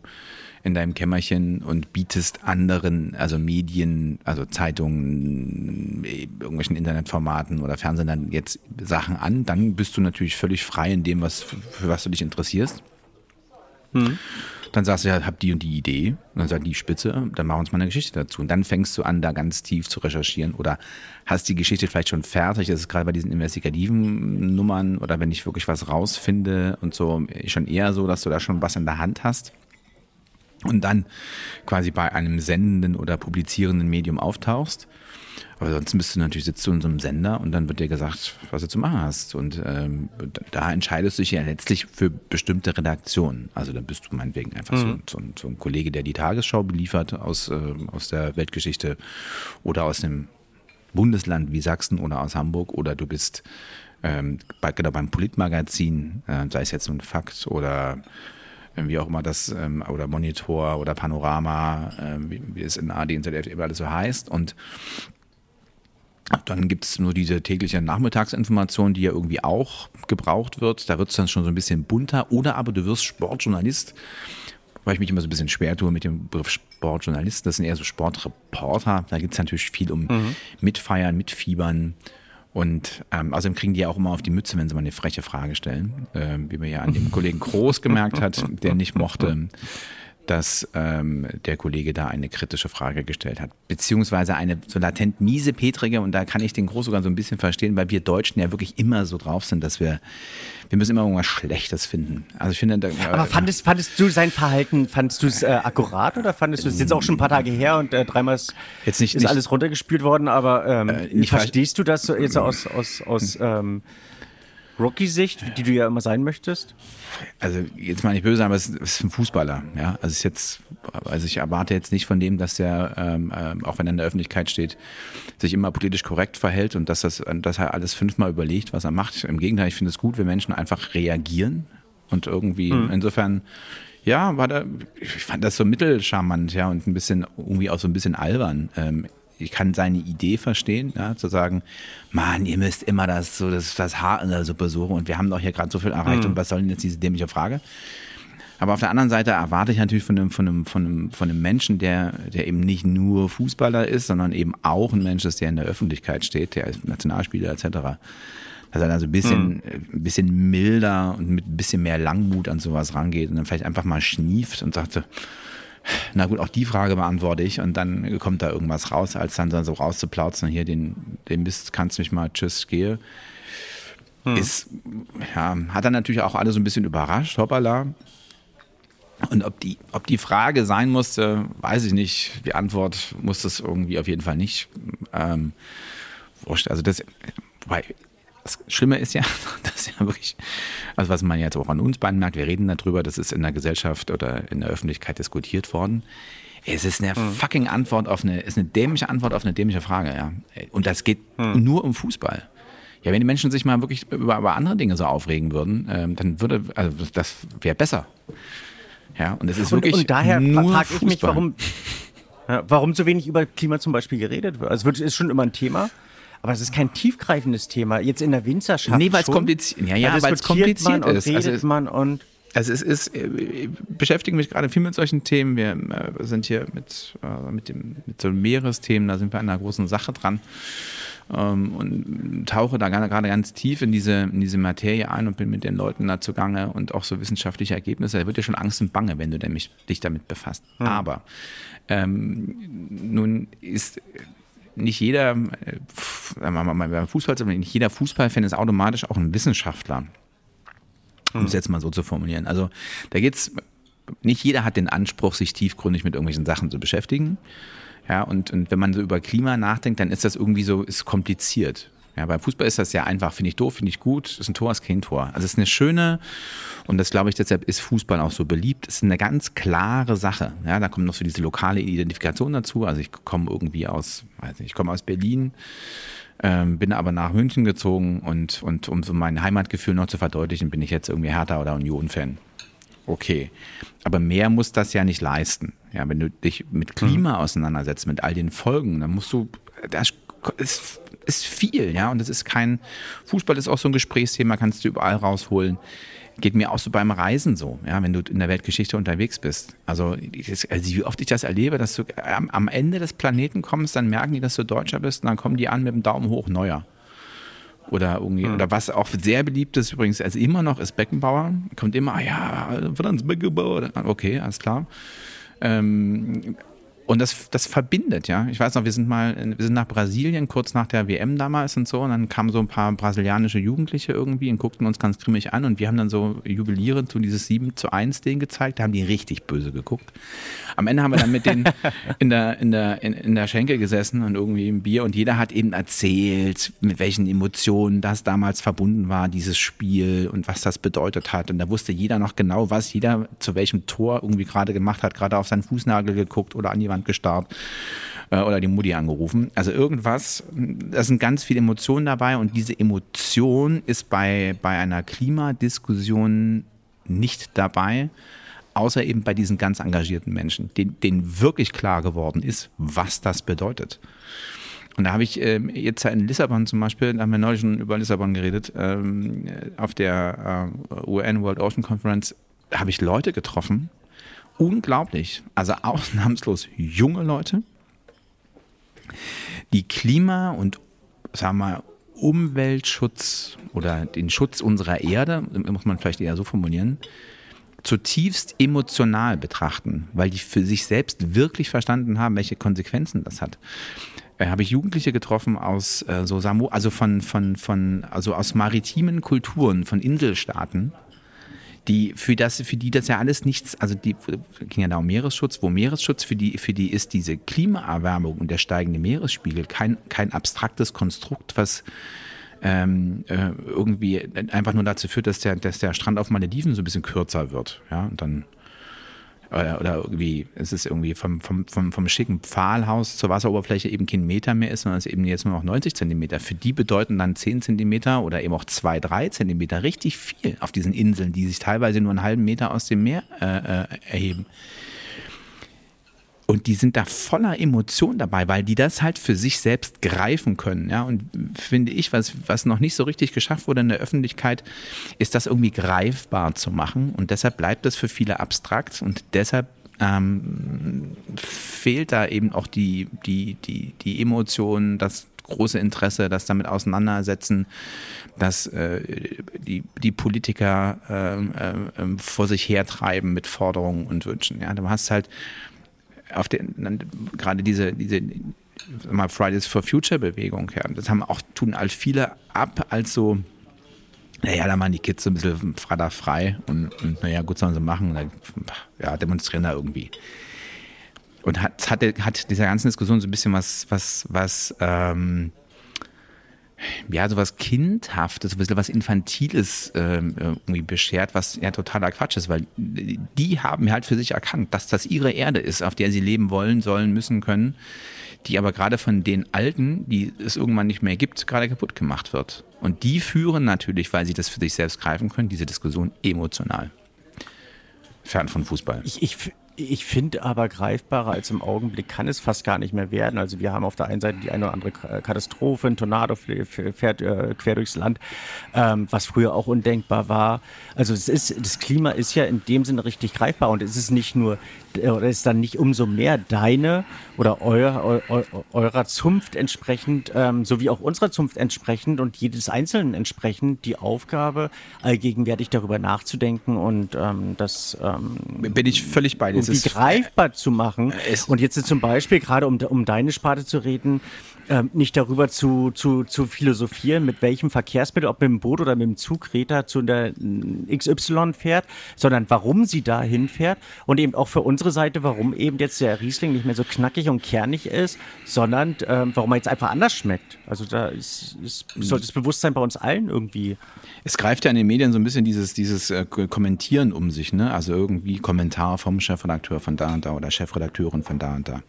in deinem Kämmerchen und bietest anderen, also Medien, also Zeitungen, irgendwelchen Internetformaten oder Fernsehen dann jetzt Sachen an, dann bist du natürlich völlig frei in dem, was, für was du dich interessierst. Hm. Dann sagst du ja, hab die und die Idee. Und dann sagt die Spitze, dann machen wir uns mal eine Geschichte dazu. Und dann fängst du an, da ganz tief zu recherchieren oder hast die Geschichte vielleicht schon fertig. Das ist gerade bei diesen investigativen Nummern oder wenn ich wirklich was rausfinde und so schon eher so, dass du da schon was in der Hand hast und dann quasi bei einem sendenden oder publizierenden Medium auftauchst. Aber sonst bist du natürlich, sitzt du in so einem Sender und dann wird dir gesagt, was du zu machen hast. Und ähm, da entscheidest du dich ja letztlich für bestimmte Redaktionen. Also da bist du meinetwegen einfach mhm. so, so, so, ein Kollege, der die Tagesschau beliefert aus, äh, aus der Weltgeschichte oder aus dem Bundesland wie Sachsen oder aus Hamburg oder du bist ähm, bei, genau beim Politmagazin, äh, sei es jetzt ein Fakt oder wie auch immer das, ähm, oder Monitor oder Panorama, äh, wie, wie es in AD und ZDF alles so heißt. Und dann gibt es nur diese tägliche Nachmittagsinformation, die ja irgendwie auch gebraucht wird. Da wird es dann schon so ein bisschen bunter. Oder aber du wirst Sportjournalist, weil ich mich immer so ein bisschen schwer tue mit dem Begriff Sportjournalist. Das sind eher so Sportreporter. Da geht es natürlich viel um mhm. Mitfeiern, Mitfiebern. Und ähm, außerdem kriegen die ja auch immer auf die Mütze, wenn sie mal eine freche Frage stellen. Äh, wie man ja an dem Kollegen Groß gemerkt hat, der nicht mochte, dass ähm, der Kollege da eine kritische Frage gestellt hat. Beziehungsweise eine so latent miese Petrige, und da kann ich den Groß sogar so ein bisschen verstehen, weil wir Deutschen ja wirklich immer so drauf sind, dass wir, wir müssen immer irgendwas Schlechtes finden. Also ich finde. Da, Aber fandest, fandest du sein Verhalten, fandest du es äh, akkurat oder fandest du es jetzt auch schon ein paar Tage her und äh, dreimal ist, jetzt nicht, ist nicht, alles runtergespült worden, aber ähm, äh, verstehst du das so jetzt aus, aus, aus ähm, Rocky-Sicht, die du ja immer sein möchtest? Also jetzt mal nicht böse, aber es ist ein Fußballer. Ja, also ist jetzt, also ich erwarte jetzt nicht von dem, dass der, ähm, äh, auch wenn er in der Öffentlichkeit steht, sich immer politisch korrekt verhält und dass das, dass er alles fünfmal überlegt, was er macht. Im Gegenteil, ich finde es gut, wenn Menschen einfach reagieren und irgendwie mhm. insofern. Ja, war da, ich fand das so mittelcharmant, ja, und ein bisschen, irgendwie auch so ein bisschen albern. Ähm, ich kann seine Idee verstehen, ja, zu sagen, Mann, ihr müsst immer das, so, das, das Haar in der Suppe suchen und wir haben doch hier gerade so viel erreicht mhm. und was soll denn jetzt diese dämliche Frage? Aber auf der anderen Seite erwarte ich natürlich von einem, von einem, von einem, von einem Menschen, der, der eben nicht nur Fußballer ist, sondern eben auch ein Mensch ist, der in der Öffentlichkeit steht, der ist Nationalspieler etc., dass er also ein bisschen, ein bisschen milder und mit ein bisschen mehr Langmut an sowas rangeht und dann vielleicht einfach mal schnieft und sagt, na gut, auch die Frage beantworte ich und dann kommt da irgendwas raus, als dann so rauszuplauzen, hier den, den Mist kannst du mich mal, tschüss, gehe. Hm. Ist, ja, hat dann natürlich auch alle so ein bisschen überrascht, hoppala. Und ob die, ob die Frage sein musste, weiß ich nicht. Die Antwort muss das irgendwie auf jeden Fall nicht. Ähm, wurscht. Also das, wobei, das Schlimme ist ja, dass ja wirklich, also was man jetzt auch an uns beiden merkt, wir reden darüber, das ist in der Gesellschaft oder in der Öffentlichkeit diskutiert worden. Es ist eine hm. fucking Antwort auf eine, ist eine dämliche Antwort auf eine dämliche Frage, ja. Und das geht hm. nur um Fußball. Ja, wenn die Menschen sich mal wirklich über, über andere Dinge so aufregen würden, ähm, dann würde, also das wäre besser. Ja, und es ist wirklich. Und, und daher frage ich mich, warum, warum so wenig über Klima zum Beispiel geredet wird. Also es ist schon immer ein Thema. Aber es ist kein tiefgreifendes Thema. Jetzt in der Winzerschaft. Nee, weil es kompliziert, ja, ja, weil es kompliziert man ist. Und redet also, man und Also es ist, ich äh, beschäftige mich gerade viel mit solchen Themen. Wir äh, sind hier mit, äh, mit, dem, mit so Meeresthemen, da sind wir an einer großen Sache dran. Ähm, und tauche da gerade ganz tief in diese, in diese Materie ein und bin mit den Leuten da zugange und auch so wissenschaftliche Ergebnisse. Da wird ja schon Angst und Bange, wenn du dich damit befasst. Hm. Aber ähm, nun ist nicht jeder, äh, beim Fußball, nicht jeder Fußballfan ist automatisch auch ein Wissenschaftler um es jetzt mal so zu formulieren. Also da geht's, nicht jeder hat den Anspruch, sich tiefgründig mit irgendwelchen Sachen zu beschäftigen. Ja, und, und wenn man so über Klima nachdenkt, dann ist das irgendwie so, ist kompliziert. Ja, beim Fußball ist das sehr einfach. Finde ich doof, finde ich gut. Ist ein Tor, ist kein Tor. Also es ist eine schöne, und das glaube ich, deshalb ist Fußball auch so beliebt. Es ist eine ganz klare Sache. Ja, da kommt noch so diese lokale Identifikation dazu. Also ich komme irgendwie aus, weiß nicht, ich komme aus Berlin ähm, bin aber nach München gezogen und, und um so mein Heimatgefühl noch zu verdeutlichen, bin ich jetzt irgendwie Hertha oder Union-Fan. Okay. Aber mehr muss das ja nicht leisten. Ja, wenn du dich mit Klima auseinandersetzt, mit all den Folgen, dann musst du, das ist, ist viel, ja. Und das ist kein, Fußball ist auch so ein Gesprächsthema, kannst du überall rausholen geht mir auch so beim Reisen so, ja, wenn du in der Weltgeschichte unterwegs bist. Also, also wie oft ich das erlebe, dass du am, am, Ende des Planeten kommst, dann merken die, dass du Deutscher bist und dann kommen die an mit dem Daumen hoch, neuer. Oder irgendwie, hm. oder was auch sehr beliebt ist übrigens, also immer noch ist Beckenbauer, kommt immer, ah ja, Franz Beckenbauer, okay, alles klar. Ähm, und das, das verbindet, ja. Ich weiß noch, wir sind mal, wir sind nach Brasilien, kurz nach der WM damals und so, und dann kamen so ein paar brasilianische Jugendliche irgendwie und guckten uns ganz grimmig an und wir haben dann so jubilierend so dieses 7 zu 1 Ding gezeigt, da haben die richtig böse geguckt. Am Ende haben wir dann mit denen in der, in der, in, in der Schenke gesessen und irgendwie im Bier und jeder hat eben erzählt, mit welchen Emotionen das damals verbunden war, dieses Spiel und was das bedeutet hat. Und da wusste jeder noch genau, was jeder zu welchem Tor irgendwie gerade gemacht hat, gerade auf seinen Fußnagel geguckt oder an die Wand gestarrt äh, oder die Mutti angerufen. Also irgendwas, da sind ganz viele Emotionen dabei und diese Emotion ist bei, bei einer Klimadiskussion nicht dabei, außer eben bei diesen ganz engagierten Menschen, denen, denen wirklich klar geworden ist, was das bedeutet. Und da habe ich äh, jetzt in Lissabon zum Beispiel, da haben wir neulich schon über Lissabon geredet, ähm, auf der äh, UN World Ocean Conference, habe ich Leute getroffen, unglaublich. Also ausnahmslos junge Leute, die Klima- und sagen wir mal, Umweltschutz oder den Schutz unserer Erde, muss man vielleicht eher so formulieren, zutiefst emotional betrachten, weil die für sich selbst wirklich verstanden haben, welche Konsequenzen das hat. Äh, habe ich Jugendliche getroffen aus äh, so Samu, also von, von, von, also aus maritimen Kulturen, von Inselstaaten, die für das, für die das ja alles nichts, also die ging ja da um Meeresschutz, wo Meeresschutz für die, für die ist diese Klimaerwärmung und der steigende Meeresspiegel kein, kein abstraktes Konstrukt, was ähm, äh, irgendwie einfach nur dazu führt, dass der, dass der Strand auf Malediven so ein bisschen kürzer wird. Ja, und dann oder, oder irgendwie, es ist irgendwie vom, vom, vom, vom schicken Pfahlhaus zur Wasseroberfläche eben kein Meter mehr ist, sondern es eben jetzt nur noch 90 Zentimeter. Für die bedeuten dann 10 Zentimeter oder eben auch 2, 3 Zentimeter richtig viel auf diesen Inseln, die sich teilweise nur einen halben Meter aus dem Meer äh, äh erheben. Und die sind da voller Emotion dabei, weil die das halt für sich selbst greifen können. Ja, und finde ich, was, was noch nicht so richtig geschafft wurde in der Öffentlichkeit, ist das irgendwie greifbar zu machen. Und deshalb bleibt das für viele abstrakt und deshalb ähm, fehlt da eben auch die, die, die, die Emotion, das große Interesse, das damit auseinandersetzen, dass äh, die, die Politiker äh, äh, vor sich hertreiben mit Forderungen und Wünschen. Ja, du hast halt auf den, gerade diese, diese mal Fridays for Future Bewegung, ja, das haben auch, tun halt viele ab als so, naja, da machen die Kids so ein bisschen Freitag frei und, und naja, gut sollen sie machen, dann, ja, demonstrieren da irgendwie. Und hat, hat, hat dieser ganzen Diskussion so ein bisschen was, was, was, ähm, ja, sowas Kindhaftes, ein bisschen was Infantiles ähm, irgendwie beschert, was ja totaler Quatsch ist, weil die haben halt für sich erkannt, dass das ihre Erde ist, auf der sie leben wollen, sollen, müssen, können, die aber gerade von den Alten, die es irgendwann nicht mehr gibt, gerade kaputt gemacht wird. Und die führen natürlich, weil sie das für sich selbst greifen können, diese Diskussion emotional. Fern von Fußball. Ich, ich, Ich finde aber greifbarer als im Augenblick kann es fast gar nicht mehr werden. Also wir haben auf der einen Seite die eine oder andere Katastrophe, ein Tornado fährt äh, quer durchs Land, ähm, was früher auch undenkbar war. Also es ist, das Klima ist ja in dem Sinne richtig greifbar und es ist nicht nur, oder ist dann nicht umso mehr deine oder euer, eu, eurer Zunft entsprechend, ähm, sowie auch unserer Zunft entsprechend und jedes Einzelnen entsprechend die Aufgabe, allgegenwärtig darüber nachzudenken und ähm, das ähm, bin ich völlig bei dir irgendwie greifbar zu machen. Und jetzt zum Beispiel, gerade um, um deine Sparte zu reden, ähm, nicht darüber zu, zu, zu philosophieren, mit welchem Verkehrsmittel, ob mit dem Boot oder mit dem Zug Greta zu der XY fährt, sondern warum sie da hinfährt und eben auch für unsere Seite, warum eben jetzt der Riesling nicht mehr so knackig und kernig ist, sondern ähm, warum er jetzt einfach anders schmeckt. Also da ist, ist, sollte das Bewusstsein bei uns allen irgendwie. Es greift ja in den Medien so ein bisschen dieses, dieses äh, Kommentieren um sich, ne? Also irgendwie Kommentar vom Chefredakteur von da und da oder Chefredakteurin von da und da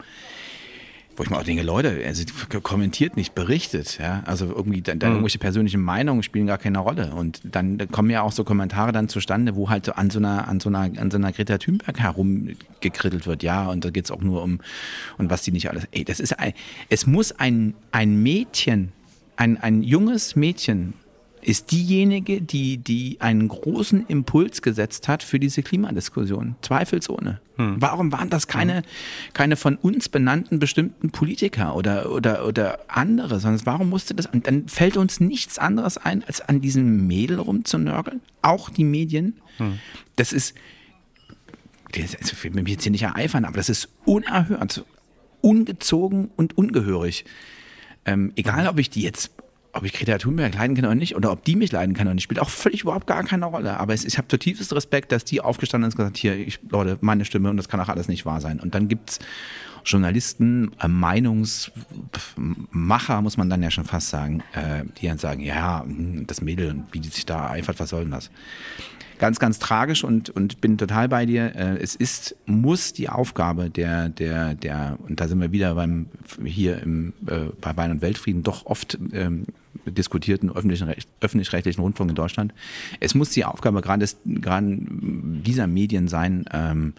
wo ich mir auch denke, Leute, also kommentiert nicht, berichtet, ja. Also irgendwie dann, dann mhm. irgendwelche persönlichen Meinungen spielen gar keine Rolle. Und dann kommen ja auch so Kommentare dann zustande, wo halt an so einer, an so einer, an so einer Greta Thunberg herumgekrittelt wird, ja. Und da geht es auch nur um, und was die nicht alles. Ey, das ist ein, es muss ein, ein Mädchen, ein, ein junges Mädchen ist diejenige, die, die einen großen Impuls gesetzt hat für diese Klimadiskussion. Zweifelsohne. Hm. Warum waren das keine, keine von uns benannten bestimmten Politiker oder, oder, oder andere, sondern warum musste das, und dann fällt uns nichts anderes ein, als an diesem Mädel rumzunörgeln. Auch die Medien. Hm. Das ist, ich will mich jetzt hier nicht ereifern, aber das ist unerhört, ungezogen und ungehörig. Ähm, egal, ob ich die jetzt ob ich Greta Thunberg leiden kann oder nicht, oder ob die mich leiden kann oder nicht, spielt auch völlig überhaupt gar keine Rolle. Aber es, ich habe zutiefst Respekt, dass die aufgestanden ist und gesagt, hier, ich, Leute, meine Stimme und das kann auch alles nicht wahr sein. Und dann gibt es Journalisten, äh, Meinungsmacher, muss man dann ja schon fast sagen, äh, die dann sagen, ja, hm, das Mädel, wie die sich da eifert, was soll denn das? ganz, ganz tragisch und, und bin total bei dir. Äh, es ist, muss die Aufgabe der, der, der, und da sind wir wieder beim, hier im, äh, bei Wein und Weltfrieden doch oft ähm, diskutierten öffentlich-rechtlichen öffentlich Rundfunk in Deutschland. Es muss die Aufgabe gerade, gerade dieser Medien sein, ähm,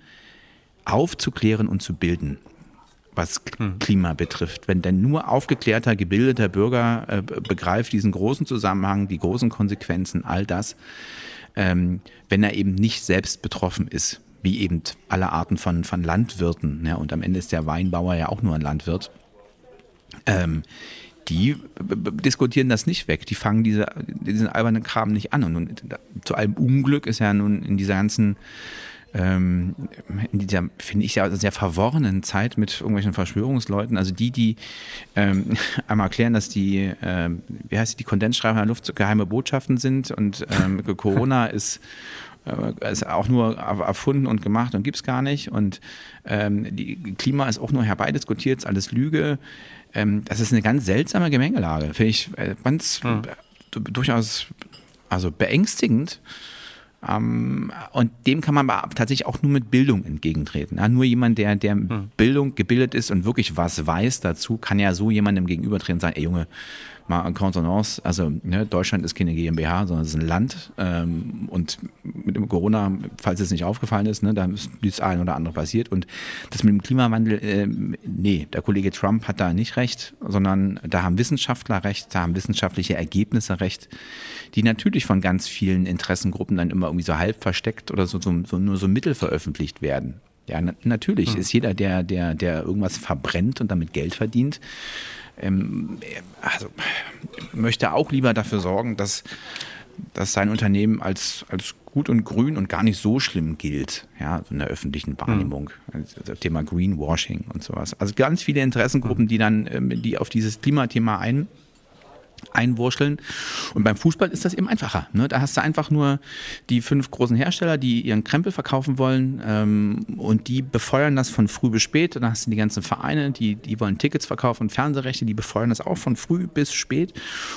aufzuklären und zu bilden was hm. Klima betrifft. Wenn denn nur aufgeklärter, gebildeter Bürger äh, begreift diesen großen Zusammenhang, die großen Konsequenzen, all das, ähm, wenn er eben nicht selbst betroffen ist, wie eben alle Arten von, von Landwirten. Ja, und am Ende ist der Weinbauer ja auch nur ein Landwirt. Ähm, die diskutieren das nicht weg. Die fangen diese, diesen albernen Kram nicht an. Und, und zu allem Unglück ist ja nun in dieser ganzen ähm, in dieser, finde ich, sehr verworrenen Zeit mit irgendwelchen Verschwörungsleuten, also die, die ähm, einmal erklären, dass die, äh, wie heißt die, die Kondensstreifen in der Luft geheime Botschaften sind und ähm, Corona ist äh, ist auch nur erfunden und gemacht und gibt es gar nicht. Und ähm, die Klima ist auch nur herbeidiskutiert, ist alles Lüge. Ähm, das ist eine ganz seltsame Gemengelage. Finde ich äh, ganz hm. durchaus also beängstigend. Ähm, und dem kann man aber tatsächlich auch nur mit Bildung entgegentreten. Ja, nur jemand, der, der hm. Bildung gebildet ist und wirklich was weiß dazu, kann ja so jemandem gegenübertreten und sagen, ey Junge, mal en Contenance, also ne, Deutschland ist keine GmbH, sondern es ist ein Land ähm, und mit dem Corona, falls es nicht aufgefallen ist, ne, da ist das ein oder andere passiert und das mit dem Klimawandel, äh, nee, der Kollege Trump hat da nicht recht, sondern da haben Wissenschaftler recht, da haben wissenschaftliche Ergebnisse recht, die natürlich von ganz vielen Interessengruppen dann immer irgendwie so halb versteckt oder so, so, so nur so Mittel veröffentlicht werden. Ja, na, natürlich hm. ist jeder, der, der, der irgendwas verbrennt und damit Geld verdient, ähm, also möchte auch lieber dafür sorgen, dass, dass sein Unternehmen als, als gut und grün und gar nicht so schlimm gilt, ja, in der öffentlichen Wahrnehmung. Mhm. Thema Greenwashing und sowas. Also ganz viele Interessengruppen, die dann, ähm, die auf dieses Klimathema ein einwurscheln. Und beim Fußball ist das eben einfacher. Ne? Da hast du einfach nur die fünf großen Hersteller, die ihren Krempel verkaufen wollen ähm, und die befeuern das von früh bis spät. Dann hast du die ganzen Vereine, die, die wollen Tickets verkaufen und Fernsehrechte, die befeuern das auch von früh bis spät.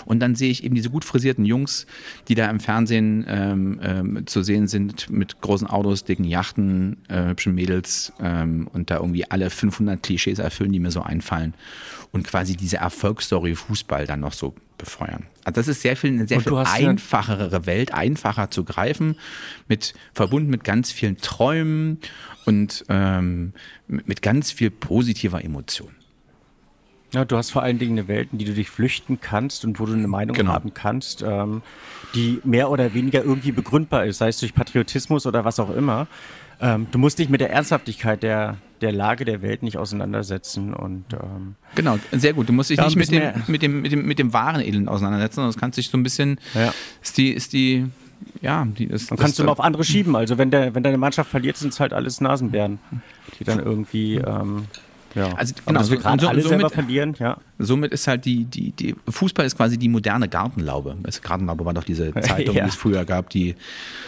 Und dann sehe ich eben diese gut frisierten Jungs, die da im Fernsehen ähm, ähm, zu sehen sind mit großen Autos, dicken Yachten, äh, hübschen Mädels ähm, und da irgendwie alle 500 Klischees erfüllen, die mir so einfallen. Und quasi diese Erfolgsstory Fußball dann noch so befeuern. Also das ist sehr viel, eine sehr viel einfachere Welt, einfacher zu greifen, mit, verbunden mit ganz vielen Träumen und ähm, mit mit ganz viel positiver Emotion. Ja, du hast vor allen Dingen eine Welt, in die du dich flüchten kannst und wo du eine Meinung Genau. haben kannst, ähm, die mehr oder weniger irgendwie begründbar ist, sei es durch Patriotismus oder was auch immer. Ähm, du musst dich mit der Ernsthaftigkeit der, der Lage der Welt nicht auseinandersetzen und ähm, Genau, sehr gut. Du musst dich Ja, nicht mit dem, mit, dem, mit, dem, mit dem wahren Elend auseinandersetzen, sondern das kannst dich so ein bisschen, Ja. ist die, ist die, ja, die ist. dann kannst du immer auf andere schieben. Also wenn, der, wenn deine Mannschaft verliert, sind es halt alles Nasenbären, die dann irgendwie ähm, ja. Also, Aber genau, wir so- alle somit- verlieren, ja. Somit ist halt die, die, die Fußball ist quasi die moderne Gartenlaube. Das Gartenlaube war doch diese Zeitung, Ja. die es früher gab, die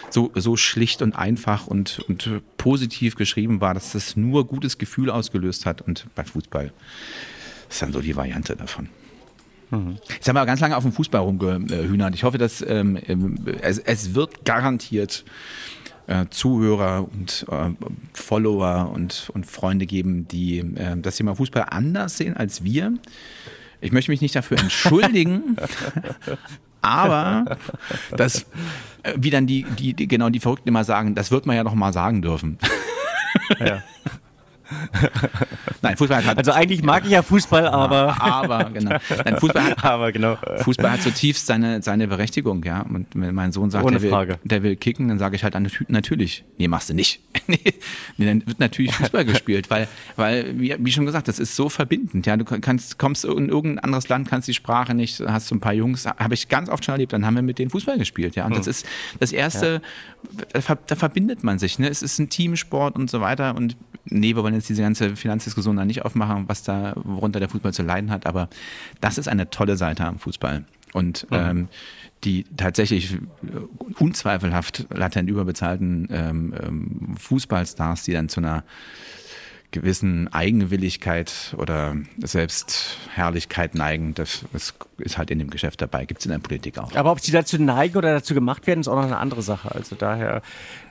so, so schlicht und einfach und, und positiv geschrieben war, dass das nur gutes Gefühl ausgelöst hat. Und bei Fußball ist dann so die Variante davon. Jetzt haben wir ganz lange auf dem Fußball rumgehühnert. Ich hoffe, dass ähm, ähm, es, es wird garantiert äh, Zuhörer und äh, Follower und, und Freunde geben, die äh, das Thema Fußball anders sehen als wir. Ich möchte mich nicht dafür entschuldigen, aber das, äh, wie dann die, die, die, genau die Verrückten immer sagen, das wird man ja noch mal sagen dürfen. ja. Nein, Fußball hat Also eigentlich mag ich ja Fußball, aber, aber genau. Nein, Fußball hat, aber genau. Fußball hat zutiefst seine, seine Berechtigung, ja. Und wenn mein Sohn sagt, Ohne der will, der will kicken, dann sage ich halt nat- natürlich. Nee, machst du nicht. nee, dann wird natürlich Fußball gespielt, weil, weil, wie, schon gesagt, das ist so verbindend, ja. Du kannst, kommst in irgendein anderes Land, kannst die Sprache nicht, hast so ein paar Jungs, habe ich ganz oft schon erlebt, dann haben wir mit denen Fußball gespielt, ja. Und das ist das erste, da, ver- da verbindet man sich, ne. Es ist ein Teamsport und so weiter und nee, wir wollen jetzt diese ganze Finanzdiskussion da nicht aufmachen, was da, worunter der Fußball zu leiden hat, aber das ist eine tolle Seite am Fußball. Und ähm, die tatsächlich äh, unzweifelhaft latent überbezahlten ähm, ähm, Fußballstars, die dann zu einer gewissen Eigenwilligkeit oder Selbstherrlichkeit neigen, das, das ist halt in dem Geschäft dabei. Gibt es in der Politik auch. Aber ob sie dazu neigen oder dazu gemacht werden, ist auch noch eine andere Sache. Also daher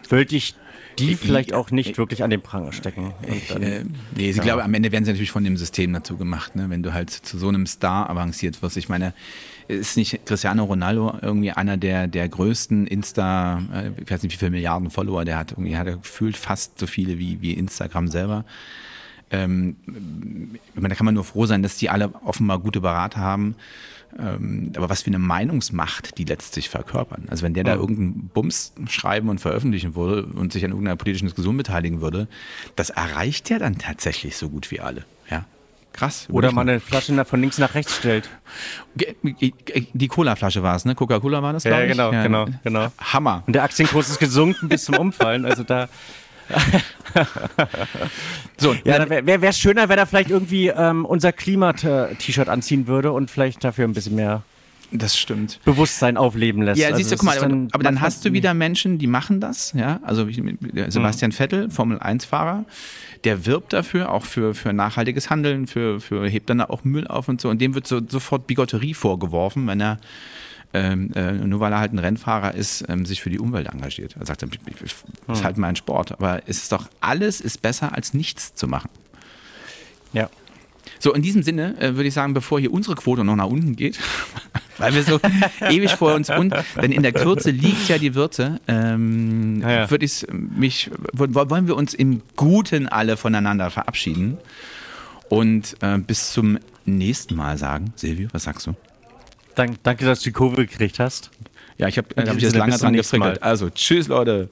würde ich die vielleicht auch nicht wirklich an den Pranger stecken. Dann, Äh, nee, ich glaube, am Ende werden sie natürlich von dem System dazu gemacht, ne? wenn du halt zu so einem Star avanciert wirst. Ich meine, ist nicht Cristiano Ronaldo irgendwie einer der, der größten Insta, äh, ich weiß nicht wie viele Milliarden Follower der hat, irgendwie hat er gefühlt fast so viele wie, wie Instagram selber. Ähm, ich meine, da kann man nur froh sein, dass die alle offenbar gute Berater haben. Ähm, aber was für eine Meinungsmacht die letztlich verkörpern. Also wenn der da irgendeinen Bums schreiben und veröffentlichen würde und sich an irgendeiner politischen Diskussion beteiligen würde, das erreicht ja dann tatsächlich so gut wie alle. Ja, krass. oder man eine Flasche von links nach rechts stellt. Die Cola-Flasche war es, ne? Coca-Cola war das, Ja, glaube ich? genau, genau, genau. Hammer. Und der Aktienkurs ist gesunken bis zum Umfallen. Also da, So, ja, wäre wär, wär schöner, wenn er vielleicht irgendwie ähm, unser Klima-T-Shirt anziehen würde und vielleicht dafür ein bisschen mehr das stimmt. Bewusstsein aufleben lässt. Ja, Also siehst du, das guck mal, dann aber dann hast du wieder Menschen, die machen das, ja. Also wie- mit- Sebastian Vettel, Formel 1-Fahrer, der wirbt dafür, auch für, für nachhaltiges Handeln, für, für hebt dann auch Müll auf und so. Und dem wird so, sofort Bigotterie vorgeworfen, wenn er ähm, äh, nur weil er halt ein Rennfahrer ist, ähm, sich für die Umwelt engagiert. Er sagt, das ist halt mein Sport. Aber es ist doch, alles ist besser als nichts zu machen. Ja. So, in diesem Sinne äh, würde ich sagen, bevor hier unsere Quote noch nach unten geht, weil wir so ewig vor uns und, denn in der Kürze liegt ja die Würze, ähm, Ja, ja. würde ich mich, wo- wollen wir uns im Guten alle voneinander verabschieden und äh, bis zum nächsten Mal sagen. Silvio, was sagst du? Dank, danke, dass du die Kurve gekriegt hast. Ja, ich habe In hab jetzt lange dran gefrickelt. Also, tschüss Leute.